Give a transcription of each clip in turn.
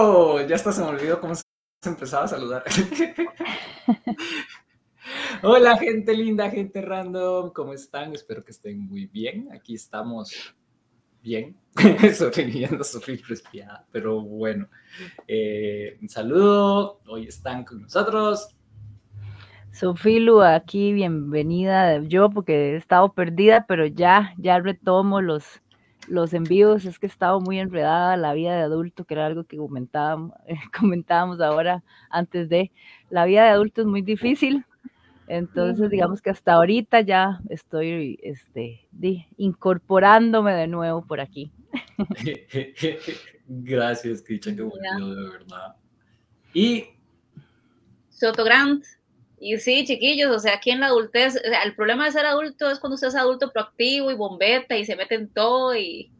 ¡Wow! Ya hasta se me olvidó cómo se empezaba a saludar. Hola, gente linda, gente random, ¿cómo están? Espero que estén muy bien. Aquí estamos bien, sobreviviendo, sufrir resfriada, pero bueno. Eh, un saludo, hoy están con nosotros. Sofilu, aquí bienvenida yo porque he estado perdida, pero ya, ya retomo los, los envíos, es que he estado muy enredada la vida de adulto, que era algo que comentábamos, comentábamos ahora antes de, la vida de adulto es muy difícil, entonces digamos que hasta ahorita ya estoy este, incorporándome de nuevo por aquí. Gracias, Cristian, qué bueno, de verdad. Y Soto Grant. Y sí, chiquillos, o sea, aquí en la adultez, el problema de ser adulto es cuando usted es adulto proactivo y bombeta y se mete en todo y,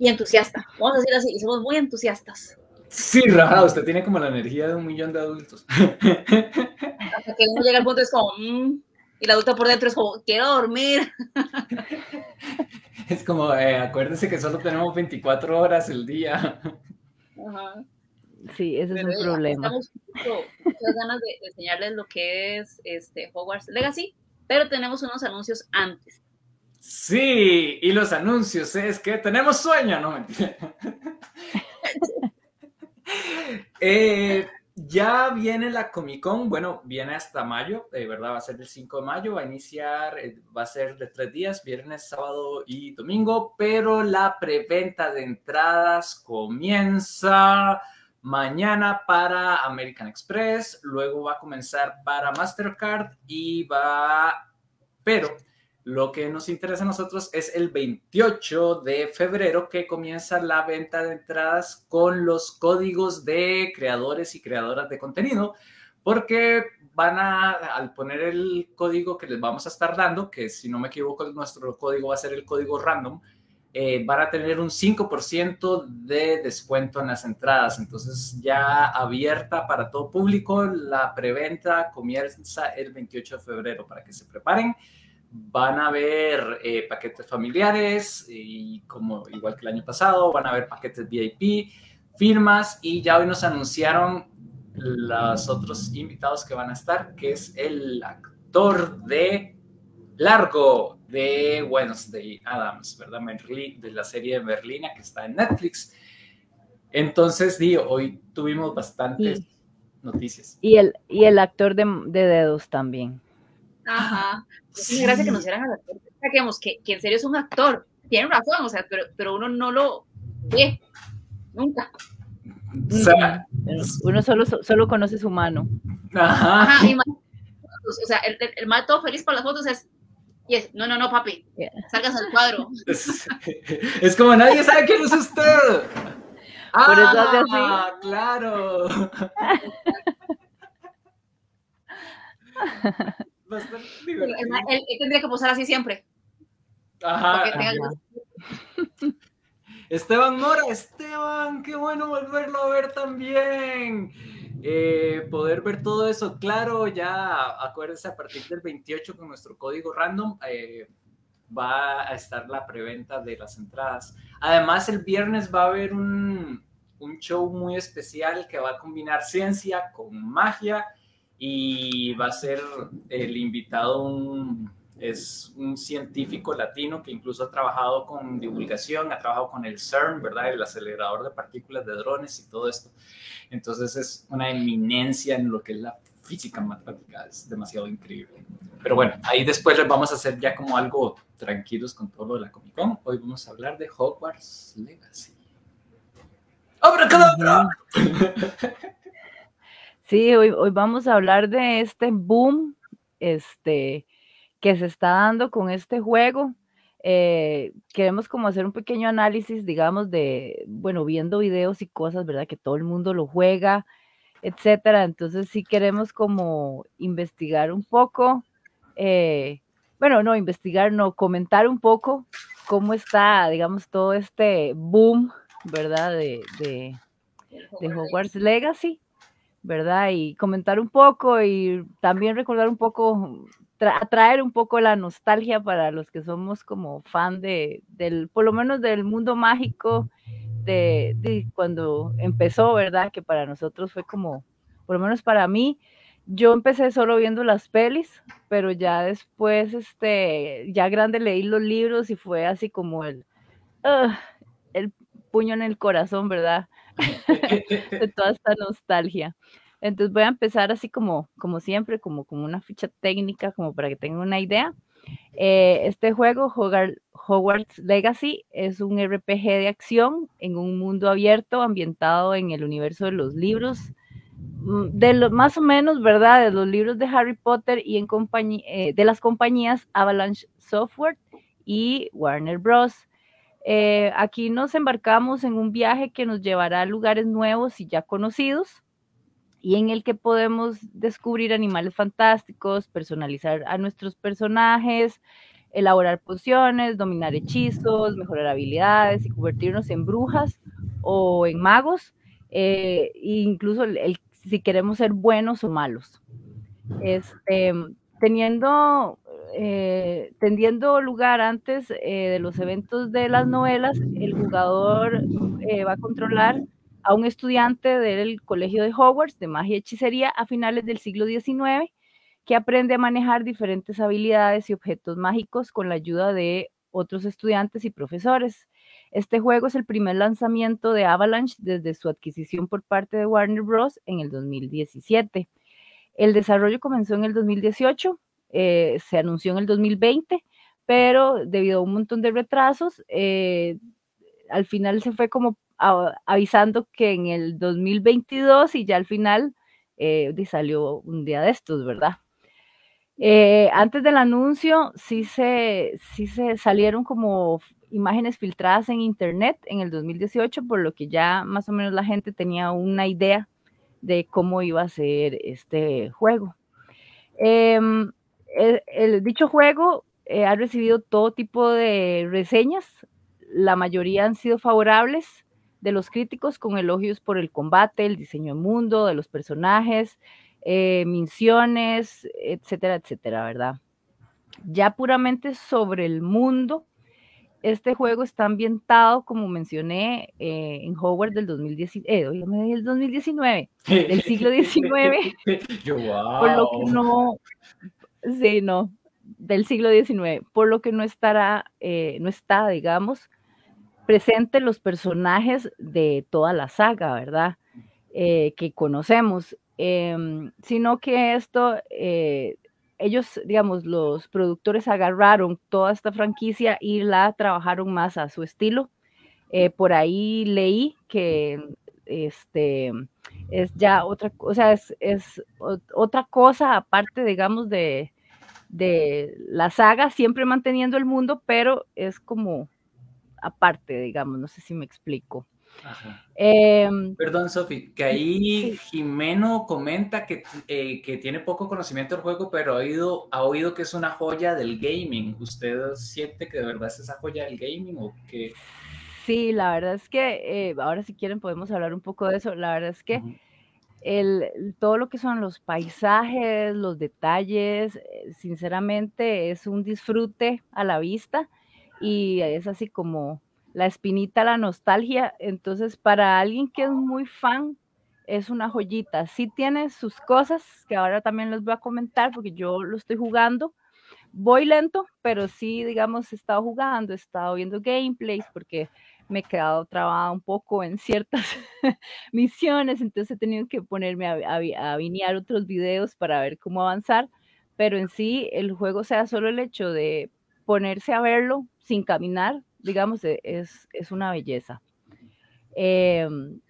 y entusiasta. Vamos a decir así, y somos muy entusiastas. Sí, Raja, usted tiene como la energía de un millón de adultos. Hasta que uno llega al punto es como, mm", y el adulto por dentro es como, quiero dormir. Es como, eh, acuérdese que solo tenemos 24 horas el día. Ajá. Sí, ese es el problema. Estamos muchas ganas de, enseñarles lo que es este Hogwarts Legacy, pero tenemos unos anuncios antes. Sí, y los anuncios es que tenemos sueño, no mentira. eh, ya viene la Comic Con, bueno, viene hasta mayo, de verdad va a ser el 5 de mayo, va a iniciar, eh, va a ser de tres días, viernes, sábado y domingo, pero la preventa de entradas comienza mañana para American Express, luego va a comenzar para Mastercard y va, pero lo que nos interesa a nosotros es el 28 de febrero que comienza la venta de entradas con los códigos de creadores y creadoras de contenido, porque van a, al poner el código que les vamos a estar dando, que si no me equivoco nuestro código va a ser el código random, eh, van a tener un 5% de descuento en las entradas. Entonces ya abierta para todo público, la preventa comienza el 28 de febrero para que se preparen van a haber eh, paquetes familiares y como igual que el año pasado, van a haber paquetes VIP, firmas y ya hoy nos anunciaron los otros invitados que van a estar, que es el actor de Largo de Wednesday Adams, ¿verdad? de la serie de Berlina que está en Netflix. Entonces, digo, hoy tuvimos bastantes noticias. Y el, y el actor de, de dedos también. Ajá. Sí. Gracias que nos dieran al actor. Que, que en serio es un actor. Tienen razón, o sea, pero, pero uno no lo ve. Nunca. O sea, uno solo, solo conoce su mano. Ajá. Ajá o sea, el, el, el todo feliz con las fotos es No, no, no, papi. Salgas al cuadro. Es, es, como nadie sabe quién es usted. Por eso hace así. Ah, claro. Él, tendría que posar así siempre. Ajá. Esteban Mora, Esteban, qué bueno volverlo a ver también. Eh, poder ver todo eso, claro, ya acuérdense a partir del 28 con nuestro código random eh, va a estar la preventa de las entradas. Además, el viernes va a haber un, un show muy especial que va a combinar ciencia con magia y va a ser el invitado un, es un científico latino que incluso ha trabajado con divulgación, ha trabajado con el CERN, ¿verdad? El acelerador de partículas de drones y todo esto. Entonces es una eminencia en lo que es la física matemática, es demasiado increíble. Pero bueno, ahí después les vamos a hacer ya como algo tranquilos con todo lo de la Comic Con. Hoy vamos a hablar de Hogwarts Legacy. ¡Abracadabra! Sí, hoy, hoy vamos a hablar de este boom este, que se está dando con este juego. Eh, queremos como hacer un pequeño análisis, digamos, de, bueno, viendo videos y cosas, ¿verdad? Que todo el mundo lo juega, etcétera. Entonces sí queremos como investigar un poco, eh, bueno, no, investigar, no, comentar un poco cómo está, digamos, todo este boom, ¿verdad? De, de, de Hogwarts Legacy. ¿verdad? Y comentar un poco y también recordar un poco, traer un poco la nostalgia para los que somos como fan de, del, por lo menos del mundo mágico, este, cuando empezó, ¿verdad? Que para nosotros fue como, por lo menos para mí, yo empecé solo viendo las pelis, pero ya después, este, ya grande leí los libros y fue así como el, el puño en el corazón, ¿verdad? de toda esta nostalgia. Entonces voy a empezar así como, como siempre, como, como una ficha técnica, como para que tengan una idea. Eh, este juego, Hogwarts Legacy, es un RPG de acción en un mundo abierto ambientado en el universo de los libros, mm, de los más o menos, ¿verdad? De los libros de Harry Potter y en eh, de las compañías Avalanche Software y Warner Bros. Eh, aquí nos embarcamos en un viaje que nos llevará a lugares nuevos y ya conocidos y en el que podemos descubrir animales fantásticos, personalizar a nuestros personajes, elaborar pociones, dominar hechizos, mejorar habilidades y convertirnos en brujas o en magos, eh, incluso el, si queremos ser buenos o malos. Este, teniendo, eh, tendiendo lugar antes eh, de los eventos de las novelas, el jugador va a controlar a un estudiante del Colegio de Hogwarts de Magia y Hechicería a finales del siglo XIX que aprende a manejar diferentes habilidades y objetos mágicos con la ayuda de otros estudiantes y profesores. Este juego es el primer lanzamiento de Avalanche desde su adquisición por parte de Warner Bros. en el 2017. El desarrollo comenzó en el 2018, eh, se anunció en el 2020, pero debido a un montón de retrasos, eh, al final se fue como avisando que en el 2022 y ya al final eh, salió un día de estos, ¿verdad? Eh, antes del anuncio sí se, sí se salieron como imágenes filtradas en internet en el 2018, por lo que ya más o menos la gente tenía una idea de cómo iba a ser este juego. Em, el, dicho juego eh, ha recibido todo tipo de reseñas, la mayoría han sido favorables, de los críticos con elogios por el combate, el diseño de mundo, de los personajes, eh, misiones, etcétera, etcétera, ¿verdad? Ya puramente sobre el mundo, este juego está ambientado, como mencioné, eh, en Howard del 2019, eh, el 2019, del siglo XIX, por lo que no, sí, no, del siglo XIX, por lo que no estará, eh, no está, digamos, presente los personajes de toda la saga, ¿verdad? Eh, que conocemos, em, sino que esto, eh, ellos, digamos, los productores agarraron toda esta franquicia y la trabajaron más a su estilo. Eh, por ahí leí que este es ya otra cosa, es, es otra cosa aparte, digamos, de, de la saga, siempre manteniendo el mundo, pero es como aparte, digamos, no sé si me explico. Em, Perdón, Sofi, que ahí Jimeno comenta que, eh, que, tiene poco conocimiento del juego, pero ha oído, ha oído que es una joya del gaming. ¿Usted siente que de verdad es esa joya del gaming o qué? Sí, la verdad es que, eh, ahora si quieren podemos hablar un poco de eso. La verdad es que el, todo lo que son los paisajes, los detalles, eh, sinceramente es un disfrute a la vista y es así como la espinita, la nostalgia. Entonces, para alguien que es muy fan, es una joyita. Sí tiene sus cosas que ahora también les voy a comentar porque yo lo estoy jugando. Voy lento, pero sí, digamos, he estado jugando, he estado viendo gameplays porque me he quedado trabada un poco en ciertas misiones, entonces he tenido que ponerme a, a, a otros videos para ver cómo avanzar, pero en sí el juego sea solo el hecho de ponerse a verlo sin caminar, digamos, e, es, es una belleza. Em,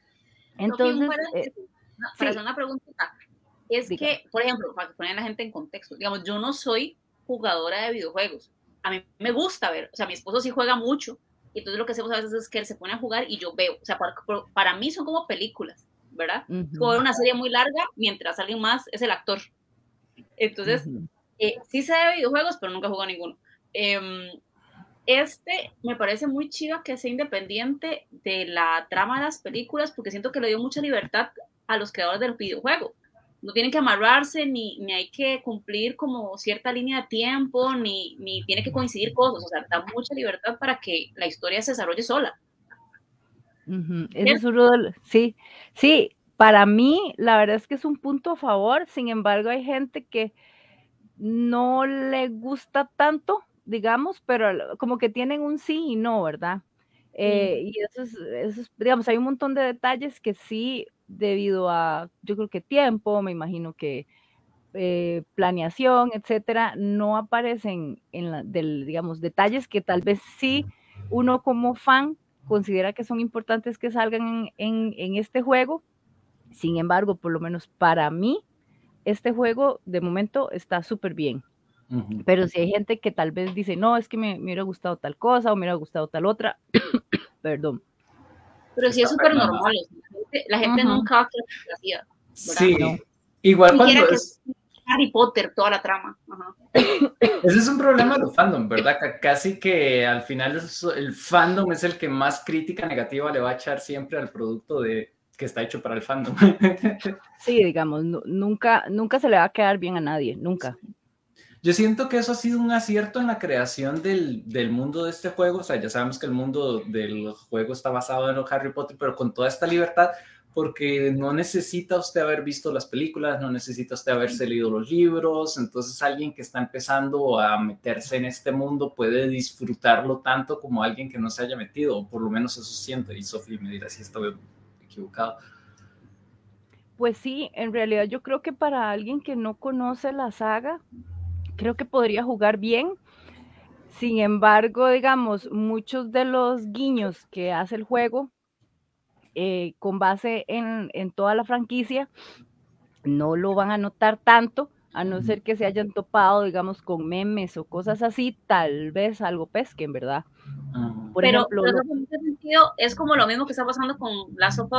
entonces, eh, para hacer una pregunta, es que, por ejemplo, para poner a la gente en contexto, digamos, yo no soy jugadora de videojuegos. A mí me gusta ver, o sea, mi esposo sí juega mucho, y entonces lo que hacemos a veces es que él se pone a jugar y yo veo, o sea, para, mí son como películas, ¿verdad? Como ver una serie muy larga mientras alguien más es el actor. Entonces, eh, sí sé de videojuegos, pero nunca he jugado ninguno. Em, este me parece muy chido que sea independiente de la trama de las películas porque siento que le dio mucha libertad a los creadores del videojuego. No tienen que amarrarse, ni, ni hay que cumplir como cierta línea de tiempo, ni, ni tiene que coincidir cosas. O sea, da mucha libertad para que la historia se desarrolle sola. es sí, sí, para mí la verdad es que es un punto a favor, sin embargo hay gente que no le gusta tanto, digamos, pero como que tienen un sí y no, ¿verdad? Eh, y eso es, digamos, hay un montón de detalles que sí, debido a, yo creo que tiempo, me imagino que eh, planeación, etcétera, no aparecen en la, del, digamos, detalles que tal vez sí uno como fan considera que son importantes que salgan en, en este juego. Sin embargo, por lo menos para mí, este juego de momento está súper bien. Pero si hay gente que tal vez dice, no, es que me, me hubiera gustado tal cosa o me hubiera gustado tal otra, perdón. Pero sí es súper normal, la gente, nunca va a creer que Sí, igual cuando es... Harry Potter, toda la trama. Ese es un problema de fandom, ¿verdad? Casi que al final el fandom es el que más crítica negativa le va a echar siempre al producto de, que está hecho para el fandom. Sí, digamos, nunca, nunca se le va a quedar bien a nadie, nunca. Yo siento que eso ha sido un acierto en la creación del, del, mundo de este juego. O sea, ya sabemos que el mundo del juego está basado en Harry Potter, pero con toda esta libertad, porque no necesita usted haber visto las películas, no necesita usted haberse leído los libros. Entonces, alguien que está empezando a meterse en este mundo puede disfrutarlo tanto como alguien que no se haya metido, o por lo menos eso siento. Y Sofía me dirá si estoy equivocado. Pues sí, en realidad yo creo que para alguien que no conoce la saga, creo que podría jugar bien. Sin embargo, digamos, muchos de los guiños que hace el juego eh, con base en, en, toda la franquicia no lo van a notar tanto, a no ser que se hayan topado, digamos, con memes o cosas así, tal vez algo pesquen, ¿verdad? Por pero, ejemplo, en ese sentido es como lo mismo que está pasando con las of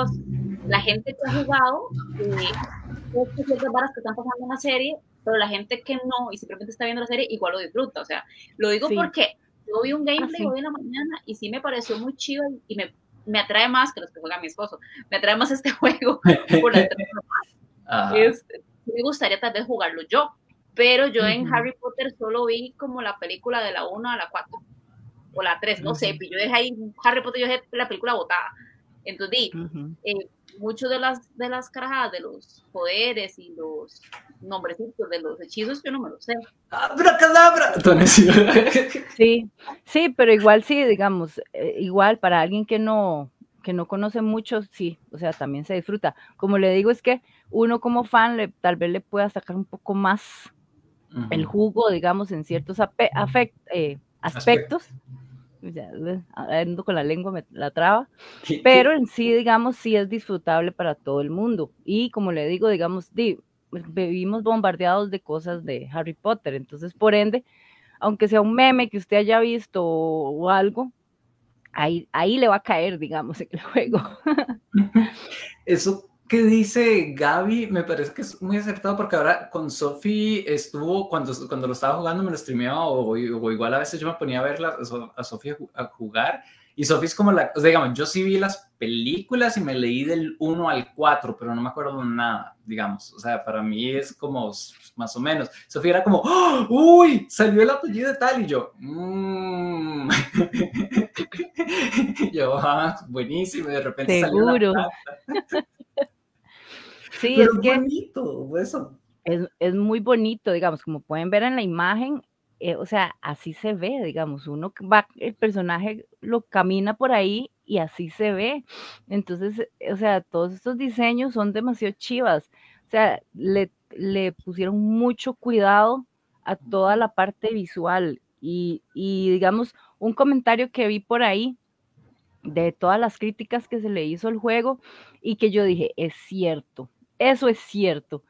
La gente que ha jugado, eh, ciertas varas que están pasando en la serie, pero la gente que no y simplemente está viendo la serie igual lo disfruta. O sea, lo digo porque yo vi un gameplay hoy en la mañana y sí me pareció muy chido y me, me atrae más que los que juega mi esposo. Me atrae más este juego por la este, me gustaría tal vez jugarlo yo, pero yo en Harry Potter solo vi como la película de la 1 a la 4 o la 3, no sé, yo dejé ahí Harry Potter, yo dejé la película botada. Entonces, eh, muchos de las, de las carajadas, de los poderes y los nombrecitos de los hechizos, yo no me los sé. ¡Abracadabra! Sí, sí, pero igual sí, digamos, eh, igual para alguien que no, que no conoce mucho, sí, o sea, también se disfruta. Como le digo, es que uno como fan le, tal vez le pueda sacar un poco más el jugo, digamos, en ciertos eh, aspectos ya ando con la lengua, me la traba, pero en sí, digamos, sí es disfrutable para todo el mundo. Y como le digo, digamos, vivimos bombardeados de cosas de Harry Potter, entonces, por ende, aunque sea un meme que usted haya visto o, algo, ahí, ahí le va a caer, digamos, en el juego. Eso que dice Gaby me parece que es muy acertado porque ahora con Sofi estuvo, cuando, cuando lo estaba jugando me lo streameaba o, igual a veces yo me ponía a ver a Sofi a jugar y Sofi es como la, o sea, digamos, yo sí vi las películas y me leí del 1 al 4, pero no me acuerdo nada, digamos, o sea, para mí es como más o menos. Sofía era como, ¡Oh! uy, salió el apellido de tal y yo, mmm. yo, ah, buenísimo, y de repente Seguro. salió Sí, es, que bonito, eso. Es, muy bonito, digamos, como pueden ver en la imagen, eh, o sea, así se ve, digamos, uno va, el personaje lo camina por ahí y así se ve. Entonces, o sea, todos estos diseños son demasiado chivas. O sea, le, pusieron mucho cuidado a toda la parte visual. Y, y, digamos, un comentario que vi por ahí de todas las críticas que se le hizo al juego y que yo dije, es cierto, eso es cierto.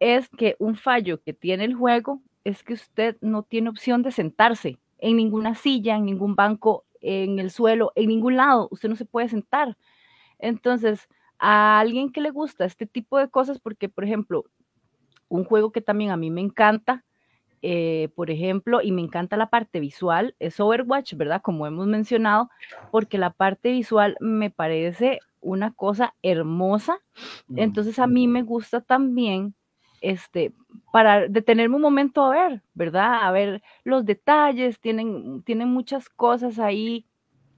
Es que un fallo que tiene el juego es que usted no tiene opción de sentarse en ninguna silla, en ningún banco, en el suelo, en ningún lado. Usted no se puede sentar. Entonces, a alguien que le gusta este tipo de cosas, porque, por ejemplo, un juego que también a mí me encanta, eh, por ejemplo, y me encanta la parte visual, es Overwatch, ¿verdad? Como hemos mencionado, porque la parte visual me parece una cosa hermosa. Mm, Entonces a mí me gusta también este, para detenerme un momento a ver, ¿verdad? A ver los detalles, tienen, tienen muchas cosas ahí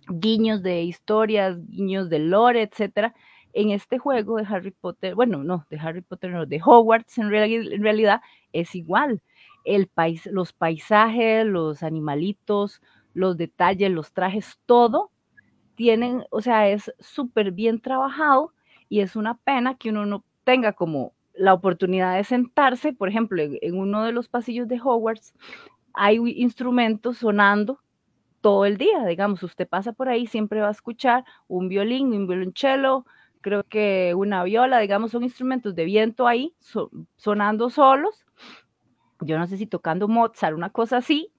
guiños de historias, guiños de lore, etcétera. En este juego de Harry Potter, bueno, no, de Harry Potter, no, de Hogwarts en, en realidad es igual. El país, los paisajes, los animalitos, los detalles, los trajes, todo tienen, o sea, es súper bien trabajado y es una pena que uno no tenga como la oportunidad de sentarse, por ejemplo, en, uno de los pasillos de Hogwarts, hay instrumentos sonando todo el día, digamos, usted pasa por ahí, siempre va a escuchar un violín, un violonchelo, creo que una viola, digamos, son instrumentos de viento ahí, sonando solos, yo no sé si tocando Mozart, una cosa así,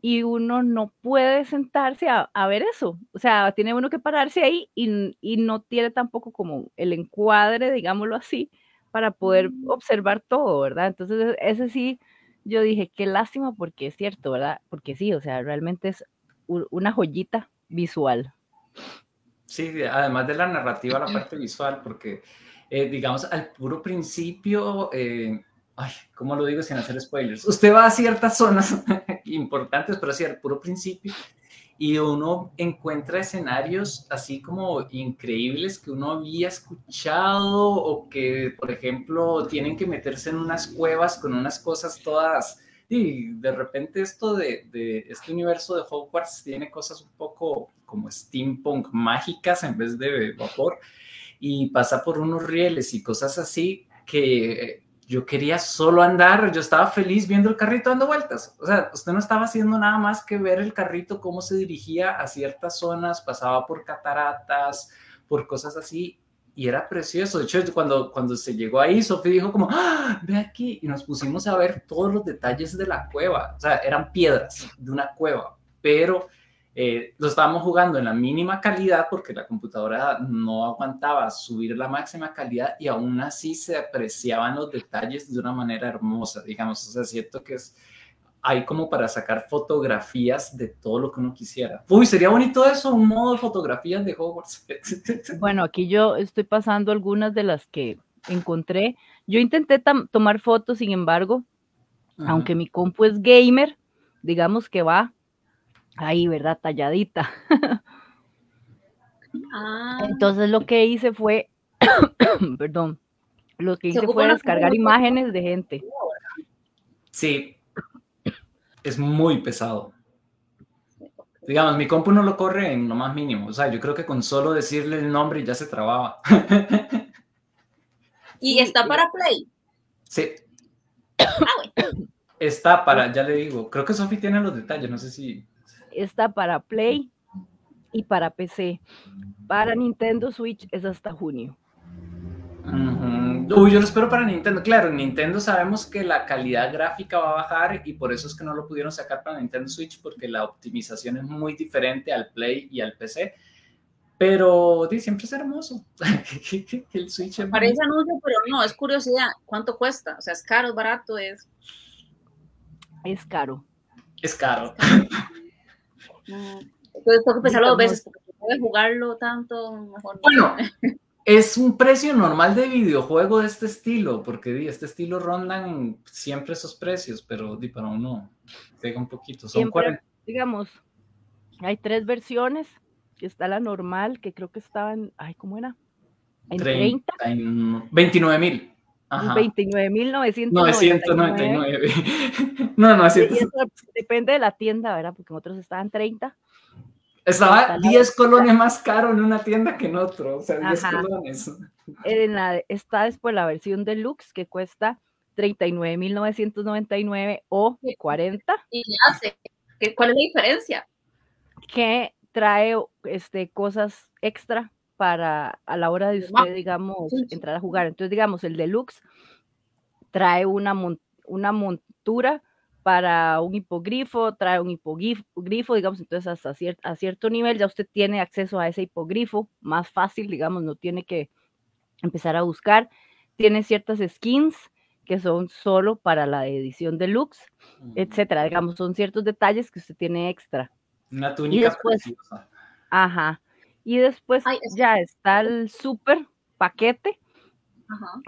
y uno no puede sentarse a, ver eso. O sea, tiene uno que pararse ahí y, no tiene tampoco como el encuadre, digámoslo así, para poder mm. observar todo, ¿verdad? Entonces, e, ese sí, yo dije, qué lástima porque es cierto, ¿verdad? Porque sí, o sea, realmente es una joyita visual. Sí, además de la narrativa, la parte visual, porque, eh, digamos, al puro principio... Eh, ay, ¿cómo lo digo sin hacer spoilers? Usted va a ciertas zonas importantes, pero así al puro principio, y uno encuentra escenarios así como increíbles que uno había escuchado o que, por ejemplo, tienen que meterse en unas cuevas con unas cosas todas... Y de repente esto de, de este universo de Hogwarts tiene cosas un poco como steampunk mágicas en vez de vapor y pasa por unos rieles y cosas así que yo quería solo andar, yo estaba feliz viendo el carrito dando vueltas. O sea, usted no estaba haciendo nada más que ver el carrito, cómo se dirigía a ciertas zonas, pasaba por cataratas, por cosas así, y era precioso. De hecho, cuando, cuando se llegó ahí, Sofía dijo como, ¡Ah, ve aquí, y nos pusimos a ver todos los detalles de la cueva. O sea, eran piedras de una cueva, pero eh, lo estábamos jugando en la mínima calidad porque la computadora no aguantaba subir la máxima calidad y aún así se apreciaban los detalles de una manera hermosa, digamos. O sea, siento que es, hay como para sacar fotografías de todo lo que uno quisiera. Uy, sería bonito eso, un modo de fotografías de Hogwarts. Bueno, aquí yo estoy pasando algunas de las que encontré. Yo intenté tomar fotos, sin embargo, aunque mi compu es gamer, digamos que va ahí, ¿verdad? Talladita. Ah. Entonces lo que hice fue, perdón, lo que hice fue descargar imágenes de gente. Sí, es muy pesado. Digamos, mi compu no lo corre en lo más mínimo. O sea, yo creo que con solo decirle el nombre ya se trababa. ¿Y está para Play? Sí. Ah, está para, ya le digo, creo que Sofi tiene los detalles, no sé si está para Play y para PC. Para Nintendo Switch es hasta junio. Uy, yo lo espero para Nintendo. Claro, en Nintendo sabemos que la calidad gráfica va a bajar y por eso es que no lo pudieron sacar para Nintendo Switch porque la optimización es muy diferente al Play y al PC. Pero siempre es hermoso. el Switch Parece anuncio, pero no, es curiosidad. ¿Cuánto cuesta? O sea, ¿es caro, es barato? Es, es caro. Es caro. Entonces tengo que pensarlo dos veces, porque puede jugarlo tanto, mejor Bueno, es un precio normal de videojuego de este estilo, porque este estilo rondan siempre esos precios, pero di, para uno pega un poquito. Son Digamos, hay tres versiones. Está la normal, que creo que estaba en, ay, ¿cómo era? En 30. 29 mil. 29.999. No, no, Depende de la tienda, ¿verdad? Porque en otros estaban 30. Estaba 10 colones más caro en una tienda que en otro, o sea, 10 colones. está después la versión deluxe que cuesta 39.999 o 40. ¿Y qué hace? ¿Cuál es la diferencia? Que trae este, cosas extra para a la hora de usted, digamos, entrar a jugar. Entonces, digamos, el deluxe trae una, una montura para un hipogrifo, trae un hipogrifo, digamos, entonces hasta a cierto nivel ya usted tiene acceso a ese hipogrifo más fácil, digamos, no tiene que empezar a buscar. Tiene ciertas skins que son solo para la edición deluxe, etcétera, digamos, son ciertos detalles que usted tiene extra. Una túnica preciosa. Ajá. Y después ya está el super paquete,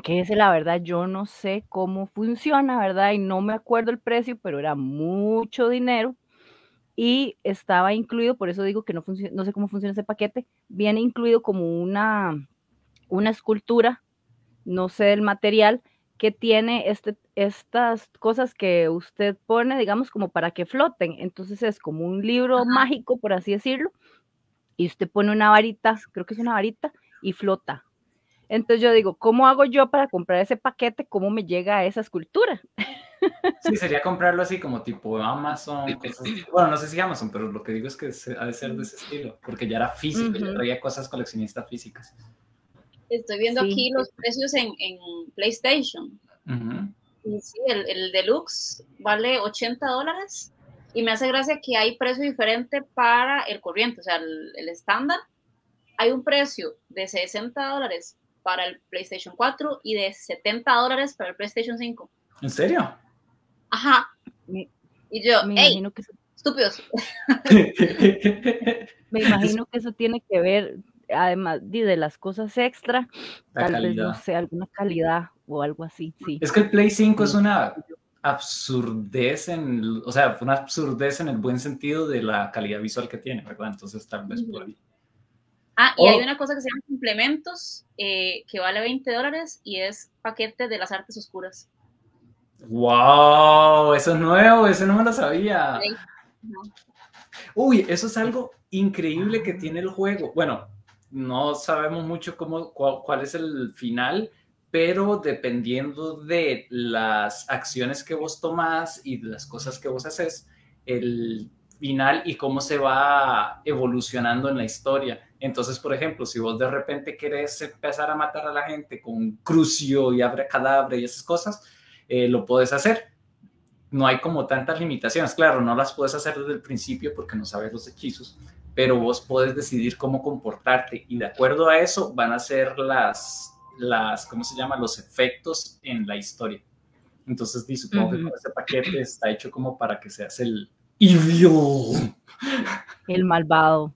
que ese la verdad yo no sé cómo funciona, ¿verdad? Y no me acuerdo el precio, pero era mucho dinero. y estaba incluido, por eso digo que no, no sé cómo funciona ese paquete, viene incluido como una, una escultura, no sé el material, que tiene este, estas cosas que usted pone, digamos, como para que floten. Entonces es como un libro mágico, por así decirlo, y usted pone una varita, creo que es una varita, y flota. Entonces yo digo, ¿cómo hago yo para comprar ese paquete? ¿Cómo me llega a esa escultura? Sí, sería comprarlo así como tipo Amazon. Bueno, no sé si Amazon, pero lo que digo es que ha de ser de ese estilo, porque ya era físico, ya traía cosas coleccionistas físicas. Estoy viendo aquí los precios en, en PlayStation. Y sí, el, el, deluxe vale 80 dólares. Y me hace gracia que hay precio diferente para el corriente, o sea, el estándar. Hay un precio de 60 dólares para el PlayStation 4 y de 70 dólares para el PlayStation 5. ¿En serio? Ajá. y yo, me imagino que estúpidos. me imagino que eso tiene que ver además de las cosas extra, tal vez, no sé, alguna calidad o algo así, sí. Es que el Play 5 es una absurdez en, o sea, una absurdez en el buen sentido de la calidad visual que tiene, ¿verdad? Entonces tal vez por ahí. Ah, y hay oh. una cosa que se llama complementos, eh, que vale 20 dólares y es paquete de las artes oscuras. ¡Wow! Eso es nuevo, eso no me lo sabía. Uy, eso es algo increíble que tiene el juego. Bueno, no sabemos mucho cómo, cuál, es el final, pero dependiendo de las acciones que vos tomás y de las cosas que vos haces, el final y cómo se va evolucionando en la historia. Entonces, por ejemplo, si vos de repente querés empezar a matar a la gente con crucio y abre cadáver y esas cosas, eh, lo puedes hacer. No hay como tantas limitaciones. Claro, no las puedes hacer desde el principio porque no sabes los hechizos, pero vos puedes decidir cómo comportarte y de acuerdo a eso van a ser las, las ¿cómo se llama? Los efectos en la historia. Entonces, supongo que ese paquete está hecho como para que seas el evil. El malvado.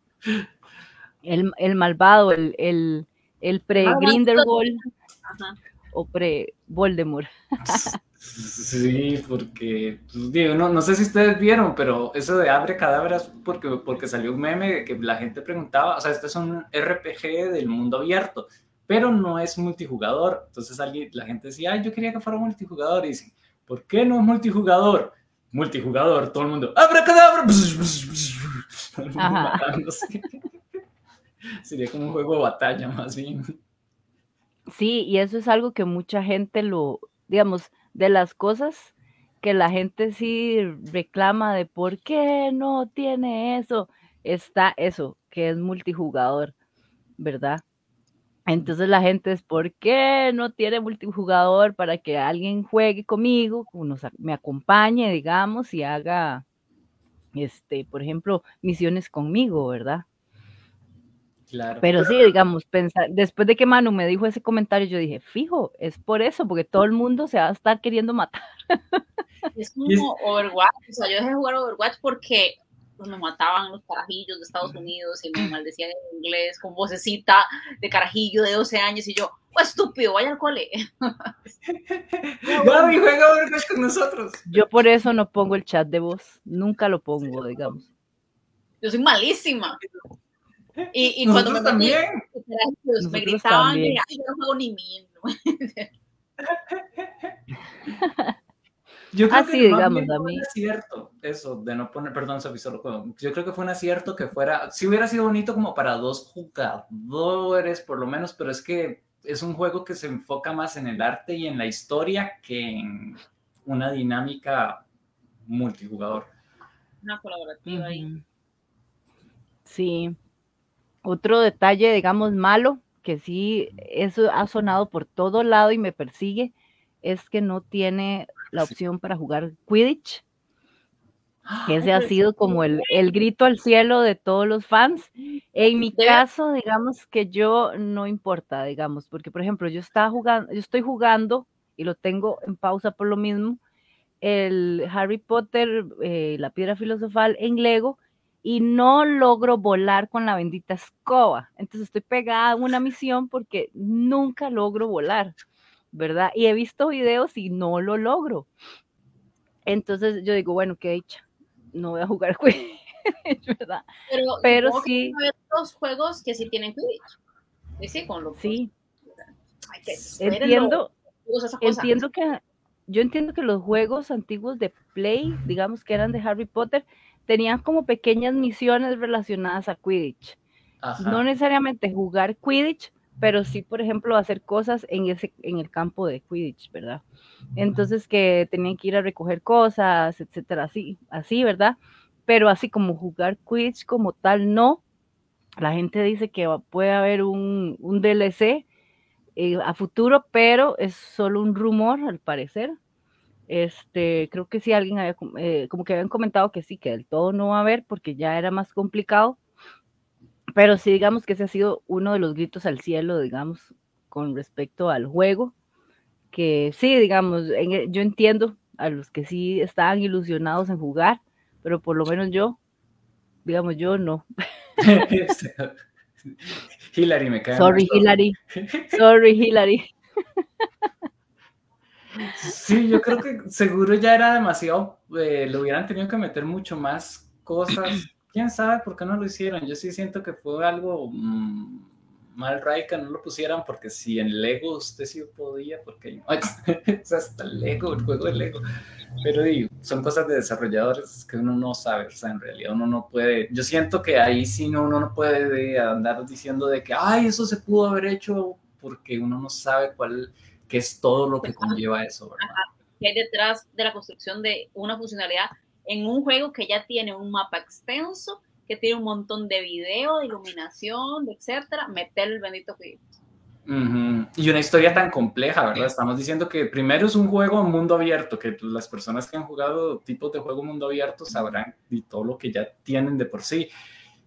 El, el malvado, el, el, el pre-Grindelwald o pre-Voldemort. Sí, porque, pues, digo, no, no, sé si ustedes vieron, pero eso de abre cadáveres, porque, porque salió un meme que la gente preguntaba, o sea, este es un RPG del mundo abierto, pero no es multijugador. Entonces alguien, la gente decía, ay, yo quería que fuera multijugador, y dicen, ¿por qué no es multijugador? Multijugador, todo el mundo, abre cadáver. Sería como un juego de batalla, más bien. Sí, y eso es algo que mucha gente lo, digamos, de las cosas que la gente sí reclama de por qué no tiene eso, está eso, que es multijugador, ¿verdad? Entonces la gente es, ¿por qué no tiene multijugador para que alguien juegue conmigo, me acompañe, digamos, y haga, este, por ejemplo, misiones conmigo, ¿verdad? Pero sí, digamos, pensar, después de que Manu me dijo ese comentario, yo dije, fijo, es por eso, porque todo el mundo se va a estar queriendo matar. Es como Overwatch, o sea, yo dejé de jugar Overwatch porque pues, me mataban los carajillos de Estados Unidos y me maldecían en inglés con vocecita de carajillo de 12 años y yo, pues estúpido, vaya al cole. Gaby, juega Overwatch con nosotros. Yo por eso no pongo el chat de voz, nunca lo pongo, digamos. Yo soy malísima. Y, y cuando me también. me gritaban que yo no juego ni mío. Yo creo que digamos, fue un acierto eso de no poner, perdón, solo Yo creo que fue un acierto que fuera, si hubiera sido bonito como para dos jugadores por lo menos, pero es que es un juego que se enfoca más en el arte y en la historia que en una dinámica multijugador. Una colaborativa ahí. Sí. Otro detalle, digamos, malo, que sí, eso ha sonado por todo lado y me persigue, es que no tiene la opción para jugar Quidditch. Ese ha sido como el, el, grito al cielo de todos los fans. En mi caso, digamos que yo no importa, digamos, porque por ejemplo, yo estaba jugando, yo estoy jugando y lo tengo en pausa por lo mismo, el Harry Potter, eh, la piedra filosofal en Lego, y no logro volar con la bendita escoba. Entonces estoy pegada a una misión porque nunca logro volar, ¿verdad? Y he visto videos y no lo logro. Entonces yo digo, bueno, qué hecha, no voy a jugar ¿verdad? Pero, Pero sí. dos juegos que sí tienen Quidditch. Y sí, con los Sí, Ay, que espérenlo, entiendo, entiendo que yo entiendo que los juegos antiguos de Play, digamos que eran de Harry Potter, tenían como pequeñas misiones relacionadas a Quidditch. Ajá. No necesariamente jugar Quidditch, pero sí, por ejemplo, hacer cosas en ese en el campo de Quidditch, ¿verdad? Entonces que tenían que ir a recoger cosas, etcétera, así, así, ¿verdad? Pero así como jugar Quidditch como tal, no. La gente dice que puede haber un, un DLC eh, a futuro, pero es solo un rumor, al parecer. Este, creo que sí, alguien había, eh, como que habían comentado que sí, que del todo no va a haber porque ya era más complicado. Pero sí, digamos que ese ha sido uno de los gritos al cielo, digamos, con respecto al juego. Que sí, digamos, en e- yo entiendo a los que sí estaban ilusionados en jugar, pero por lo menos yo, digamos, yo no. Hillary me cae Sorry. Hillary. Sorry, Hillary. Sí, yo creo que seguro ya era demasiado, eh, lo hubieran tenido que meter mucho más cosas. ¿Quién sabe por qué no lo hicieron? Yo sí siento que fue algo mm, mal que no lo pusieran, porque si en Lego usted sí podía, porque es hasta Lego, el juego de Lego. Pero digo, son cosas de desarrolladores que uno no sabe, o sea, en realidad uno no puede, yo siento que ahí sí no, uno no puede andar diciendo de que, ay, eso se pudo haber hecho, porque uno no sabe cuál, qué es todo lo que conlleva eso, ¿verdad? que hay detrás de la construcción de una funcionalidad en un juego que ya tiene un mapa extenso, que tiene un montón de video, de iluminación, etcétera, meter el bendito. Ujú. Y una historia tan compleja, ¿verdad? Estamos diciendo que primero es un juego mundo abierto, que las personas que han jugado tipos de juego mundo abierto sabrán y todo lo que ya tienen de por sí.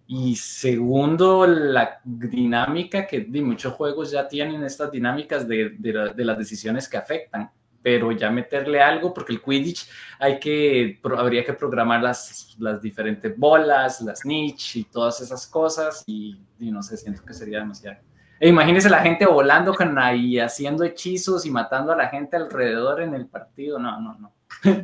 Y segundo, la dinámica que muchos juegos ya tienen estas dinámicas de las decisiones que afectan, pero ya meterle algo, porque el Quidditch hay que, habría que programar las, las diferentes bolas, las niche y todas esas cosas, y, y no sé, siento que sería demasiado. E imagínese la gente volando con ahí, haciendo hechizos y matando a la gente alrededor en el partido. No, no, no.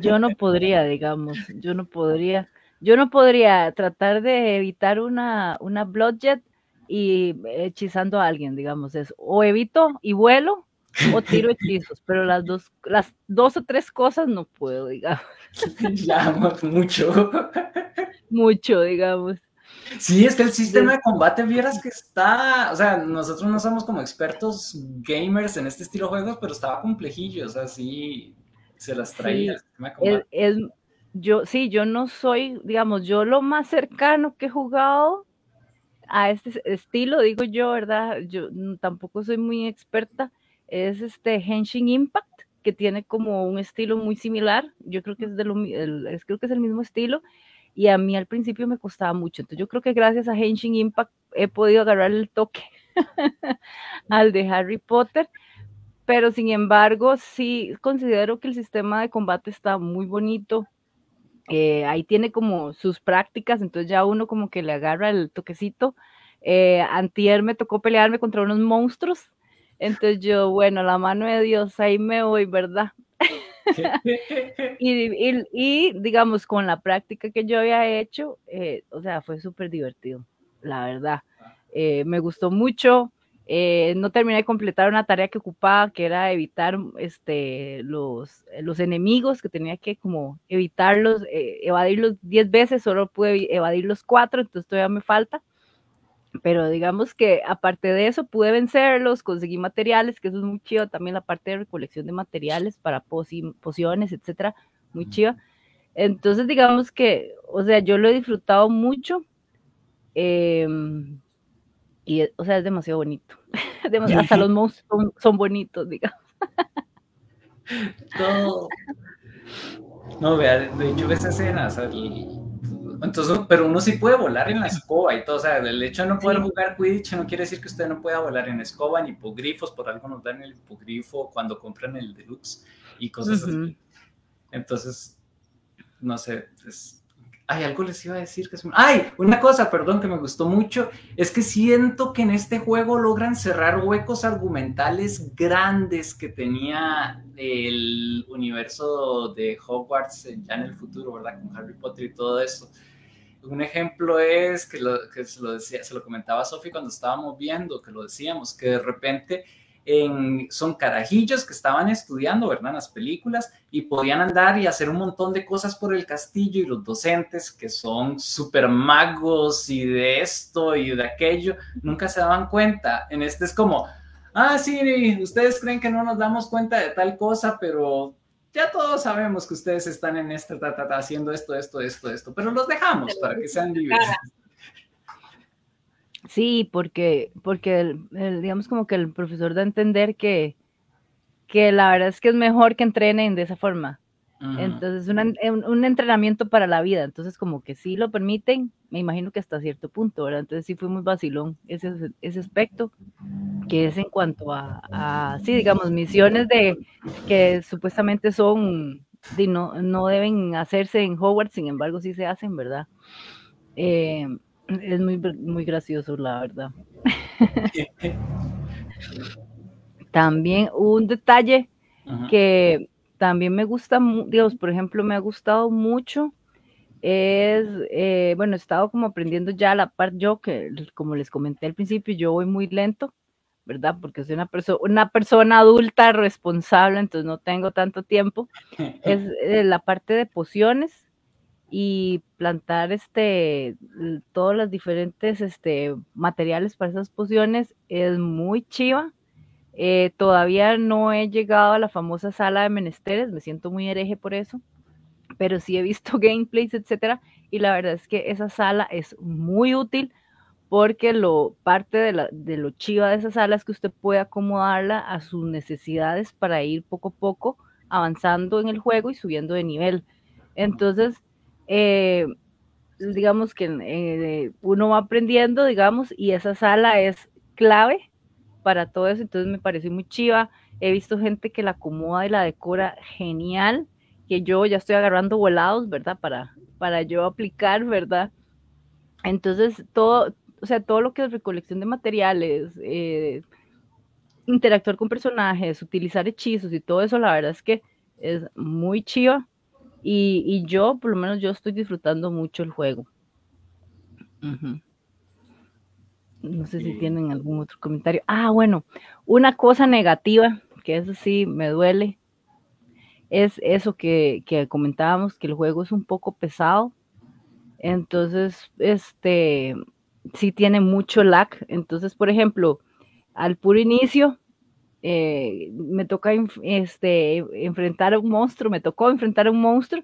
Yo no podría, digamos, yo no podría, yo no podría tratar de evitar una, una bloodshed y hechizando a alguien, digamos, es o evito y vuelo o tiro hechizos, pero las dos, las dos o tres cosas no puedo, digamos, ya, mucho. mucho, digamos. Sí, es que el sistema de combate, vieras que está, o sea, nosotros no somos como expertos gamers en este estilo de juegos, pero estaba complejillo, o sea, sí, se las traía. el sistema de yo, sí, yo no soy, digamos, yo lo más cercano que he jugado a este es- estilo, digo yo, ¿verdad? Yo tampoco soy muy experta, es este Henshin Impact, que tiene como un estilo muy similar, yo creo que es de lo, el- es, creo que es el mismo estilo, y a mí al principio me costaba mucho, entonces yo creo que gracias a Henshin Impact he podido agarrar el toque al de Harry Potter, pero sin embargo sí considero que el sistema de combate está muy bonito, eh, ahí tiene como sus prácticas, entonces ya uno como que le agarra el toquecito. Eh, antier me tocó pelearme contra unos monstruos, entonces yo, bueno, la mano de Dios, ahí me voy, ¿verdad? Y, y- y, digamos, con la práctica que yo había hecho, eh, o sea, fue súper divertido, la verdad. Eh, me gustó mucho. eh, no terminé de completar una tarea que ocupaba, que era evitar este, los, los enemigos, que tenía que como evitarlos, eh, evadirlos 10 veces, solo pude evadirlos 4, entonces todavía me falta. Pero digamos que aparte de eso, pude vencerlos, conseguí materiales, que eso es muy chido, también la parte de recolección de materiales para poci- pociones, etcétera, muy chiva. Entonces, digamos que, o sea, yo lo he disfrutado mucho. eh, y, o sea, es demasiado bonito. Demo- Hasta los monstruos son, son bonitos, digamos. Todo. No, vea, de hecho esa escena, o sea, entonces, pero uno sí puede volar en la escoba y todo, o sea, el hecho de no poder jugar Quidditch no quiere decir que usted no pueda volar en escoba ni hipogrifos, por algo nos dan el hipogrifo cuando compran el deluxe y cosas así. Entonces, no sé, es... Ay, algo les iba a decir que es... Ay, una cosa, perdón, que me gustó mucho, es que siento que en este juego logran cerrar huecos argumentales grandes que tenía el universo de Hogwarts ya en el futuro, ¿verdad? Con Harry Potter y todo eso. Un ejemplo es que, se, lo comentaba a Sofi cuando estábamos viendo, que lo decíamos, que de repente en, son carajillos que estaban estudiando, ¿verdad? En las películas y podían andar y hacer un montón de cosas por el castillo y los docentes que son super magos y de esto y de aquello, nunca se daban cuenta. En este es como, ah, sí, ustedes creen que no nos damos cuenta de tal cosa, pero ya todos sabemos que ustedes están en esta, haciendo esto, esto, esto, esto, pero los dejamos para que sean libres. Sí, porque, porque digamos como que el profesor da a entender que, que la verdad es que es mejor que entrenen de esa forma. Entonces, un, un, entrenamiento para la vida. Entonces, como que sí lo permiten, me imagino que hasta cierto punto, ¿verdad? Entonces, sí fue muy vacilón ese, ese aspecto, que es en cuanto a, a, sí, digamos, misiones de que supuestamente son, de no, no deben hacerse en Hogwarts, sin embargo, sí se hacen, ¿verdad? Eh, es muy, muy gracioso, la verdad. También un detalle que también me gusta, Dios, por ejemplo, me ha gustado mucho, es, eh, bueno, he estado como aprendiendo ya la parte, yo que como les comenté al principio, yo voy muy lento, ¿verdad? Porque soy una, persona una persona adulta responsable, entonces no tengo tanto tiempo. Es eh, la parte de pociones y plantar este todos los diferentes este, materiales para esas pociones es muy chiva. Eh, todavía no he llegado a la famosa sala de menesteres, me siento muy hereje por eso, pero sí he visto gameplays, etcétera, y la verdad es que esa sala es muy útil porque lo parte de, de lo chiva de esa sala es que usted puede acomodarla a sus necesidades para ir poco a poco avanzando en el juego y subiendo de nivel. Entonces, eh, digamos que eh, uno va aprendiendo, digamos, y esa sala es clave para todo eso, entonces me pareció muy chiva. He visto gente que la acomoda y la decora genial, que yo ya estoy agarrando volados, ¿verdad? Para, para yo aplicar, ¿verdad? Entonces, todo, o sea, todo lo que es recolección de materiales, eh, interactuar con personajes, utilizar hechizos y todo eso, la verdad es que es muy chiva. Y, yo, por lo menos yo estoy disfrutando mucho el juego. No sé si tienen algún otro comentario. Ah, bueno, una cosa negativa, que eso sí me duele, es eso que, que comentábamos, que el juego es un poco pesado. Entonces, este, sí tiene mucho lag. Entonces, por ejemplo, al puro inicio, eh, me toca este, enfrentar a un monstruo, me tocó enfrentar a un monstruo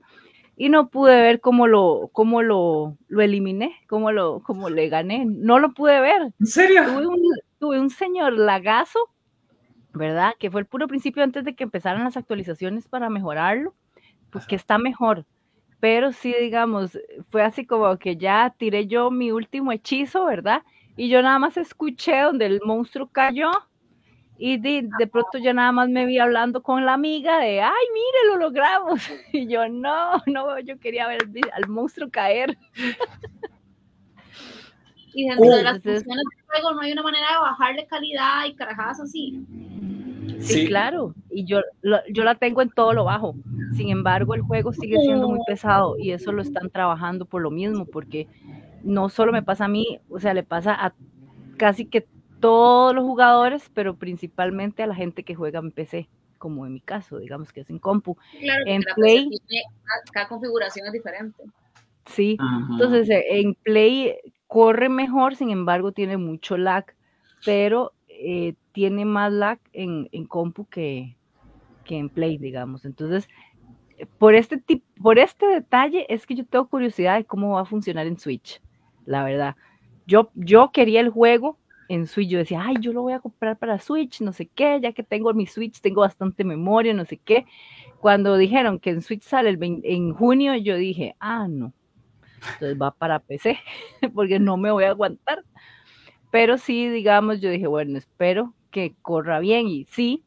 y no pude ver cómo lo, cómo lo, lo eliminé, cómo, lo, cómo le gané, no lo pude ver. ¿En serio? Tuve un, señor lagazo, ¿verdad? Que fue el puro principio antes de que empezaran las actualizaciones para mejorarlo, pues que está mejor. Pero sí, digamos, fue así como que ya tiré yo mi último hechizo, ¿verdad? Y yo nada más escuché donde el monstruo cayó y de, de, pronto ya nada más me vi hablando con la amiga de, ay, mire, lo logramos. Y yo, no, no, yo quería ver al monstruo caer. Y dentro de las funciones del juego no hay una manera de bajarle calidad y carajadas así. Sí, claro. Y yo, yo la tengo en todo lo bajo. Sin embargo, el juego sigue siendo muy pesado y eso lo están trabajando por lo mismo, porque no solo me pasa a mí, o sea, le pasa a casi que todos los jugadores, pero principalmente a la gente que juega en PC, como en mi caso, digamos que es en compu. Claro, en Play, cada configuración es diferente. Sí, entonces eh, en Play corre mejor, sin embargo tiene mucho lag, pero eh, tiene más lag en, en compu que, que, en Play, digamos. Entonces, por este, tipo, por este detalle es que yo tengo curiosidad de cómo va a funcionar en Switch, la verdad. Yo, yo quería el juego en Switch. Yo decía, ay, yo lo voy a comprar para Switch, no sé qué, ya que tengo mi Switch, tengo bastante memoria, no sé qué. Cuando dijeron que en Switch sale el en junio, yo dije, ah, no. Entonces va para PC, porque no me voy a aguantar. Pero sí, digamos, yo dije, bueno, espero que corra bien. Y sí,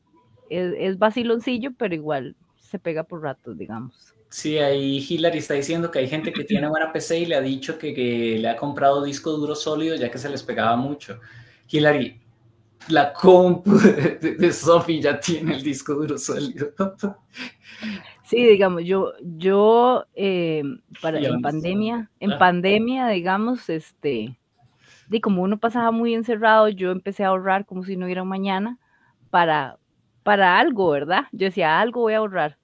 es, es vaciloncillo, pero igual se pega por ratos, digamos. Sí, ahí Hillary está diciendo que hay gente que tiene buena PC y le ha dicho que, que, le ha comprado disco duro sólido ya que se les pegaba mucho. Hilary, la compu de, Sophie ya tiene el disco duro sólido. Sí, digamos, yo, yo eh, para en pandemia, en ah. pandemia, digamos, este, y como uno pasaba muy encerrado, yo empecé a ahorrar como si no hubiera mañana para, para algo, ¿verdad? Yo decía, algo voy a ahorrar.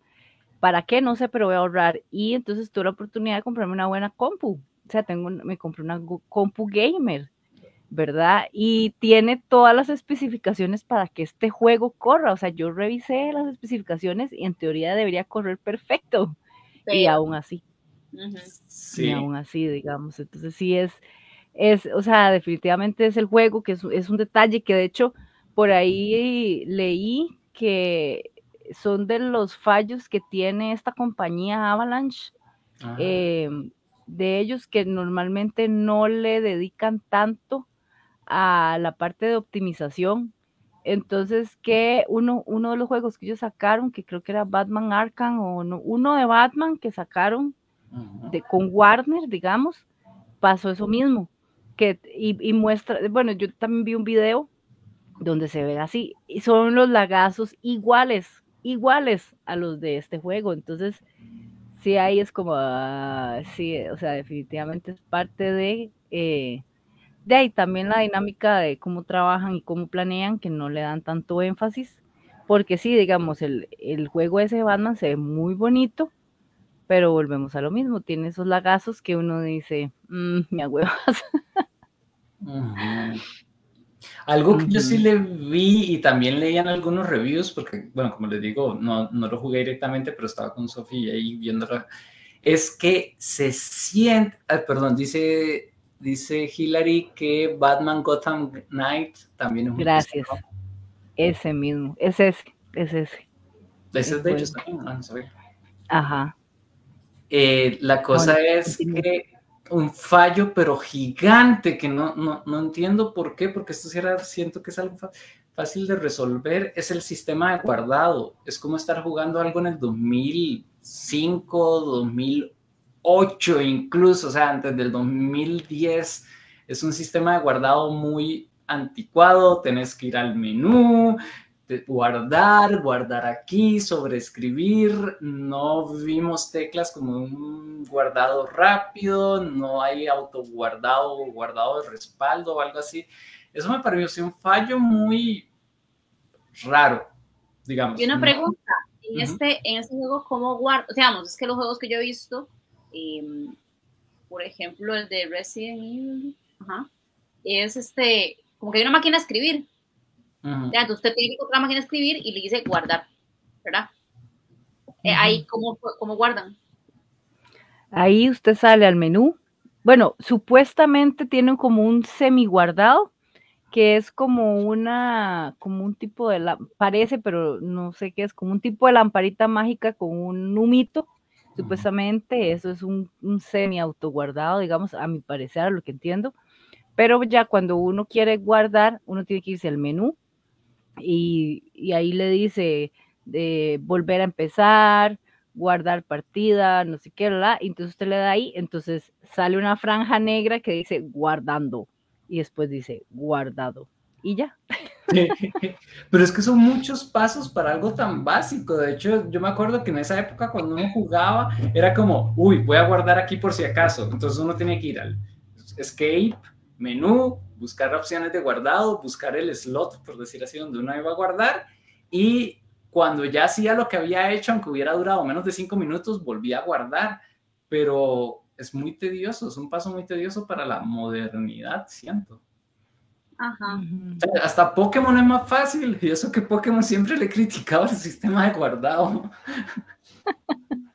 ¿Para qué? No sé, pero voy a ahorrar. Y entonces tuve la oportunidad de comprarme una buena compu. O sea, tengo, me compré una compu gamer, ¿verdad? Y tiene todas las especificaciones para que este juego corra. O sea, yo revisé las especificaciones y en teoría debería correr perfecto. Y aún así. sí. Y aún así, digamos. Entonces sí es, es, o sea, definitivamente es el juego, que es, es un detalle que de hecho por ahí leí que son de los fallos que tiene esta compañía Avalanche, em, de ellos que normalmente no le dedican tanto a la parte de optimización. Entonces, que uno, uno de los juegos que ellos sacaron, que creo que era Batman Arkham, o uno de Batman que sacaron de, con Warner, digamos, pasó eso mismo. Que, y, y muestra, bueno, yo también vi un video donde se ve así, y son los lagazos iguales iguales a los de este juego. Entonces, sí, ahí es como, ah, sí, o sea, definitivamente es parte de, eh, de ahí también la dinámica de cómo trabajan y cómo planean, que no le dan tanto énfasis, porque sí, digamos, el, el juego ese de Batman se ve muy bonito, pero volvemos a lo mismo, tiene esos lagazos que uno dice, mmm, me agüevas. Algo que yo sí le vi y también leían algunos reviews, porque, bueno, como les digo, no, no lo jugué directamente, pero estaba con Sofía ahí viéndolo, es que se siente, perdón, dice, dice Hillary que Batman Gotham Knight también es un Gracias. Ese mismo, es ese, es ese. Ese es de ellos también, no, no Ajá. Eh, la cosa es que un fallo, pero gigante, que no, no, no entiendo por qué, porque esto sí era, siento que es algo fácil de resolver, es el sistema de guardado. Es como estar jugando algo en el 2005, 2008 incluso, o sea, antes del 2010. Es un sistema de guardado muy anticuado, tenés que ir al menú, guardar, guardar aquí, sobreescribir, no vimos teclas como un guardado rápido, no hay autoguardado o guardado de respaldo o algo así. Eso me pareció un fallo muy raro, digamos. Y una pregunta, en, este, en este juego, ¿cómo guardo? Digamos, es que los juegos que yo he visto, em, por ejemplo, el de Resident Evil, es este, como que hay una máquina de escribir, entonces usted tiene que otra máquina de escribir y le dice guardar, ¿verdad? Eh, ahí, ¿cómo, ¿cómo guardan? Ahí usted sale al menú. Bueno, supuestamente tienen como un semi guardado, que es como una, como un tipo de, la, parece, pero no sé qué es, como un tipo de lamparita mágica con un humito. Supuestamente eso es un, un semi autoguardado, digamos, a mi parecer, a lo que entiendo. Pero ya cuando uno quiere guardar, uno tiene que irse al menú y, ahí le dice de volver a empezar, guardar partida, no sé qué, la entonces usted le da ahí, entonces sale una franja negra que dice guardando y después dice guardado y ya. Pero es que son muchos pasos para algo tan básico. De hecho, yo me acuerdo que en esa época cuando uno jugaba era como, uy, voy a guardar aquí por si acaso. Entonces uno tiene que ir al escape, menú, buscar opciones de guardado, buscar el slot, por decir así, donde uno iba a guardar y cuando ya hacía lo que había hecho, aunque hubiera durado menos de cinco minutos, volvía a guardar, pero es muy tedioso, es un paso muy tedioso para la modernidad, siento. Ajá. Hasta Pokémon es más fácil, y eso que Pokémon siempre le criticaba el sistema de guardado.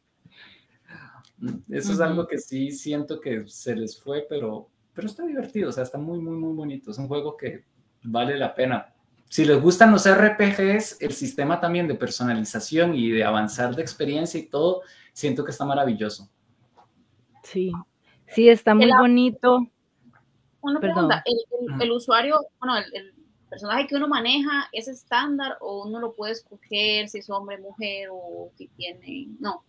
Eso es algo que sí siento que se les fue, pero pero está divertido, o sea, está muy, muy, muy bonito. Es un juego que vale la pena. Si les gustan los RPGs, el sistema también de personalización y de avanzar de experiencia y todo, siento que está maravilloso. Sí, sí, está muy bonito. Una pregunta, ¿El, usuario, bueno, el, personaje que uno maneja es estándar o uno lo puede escoger si es hombre, mujer o si tiene, no.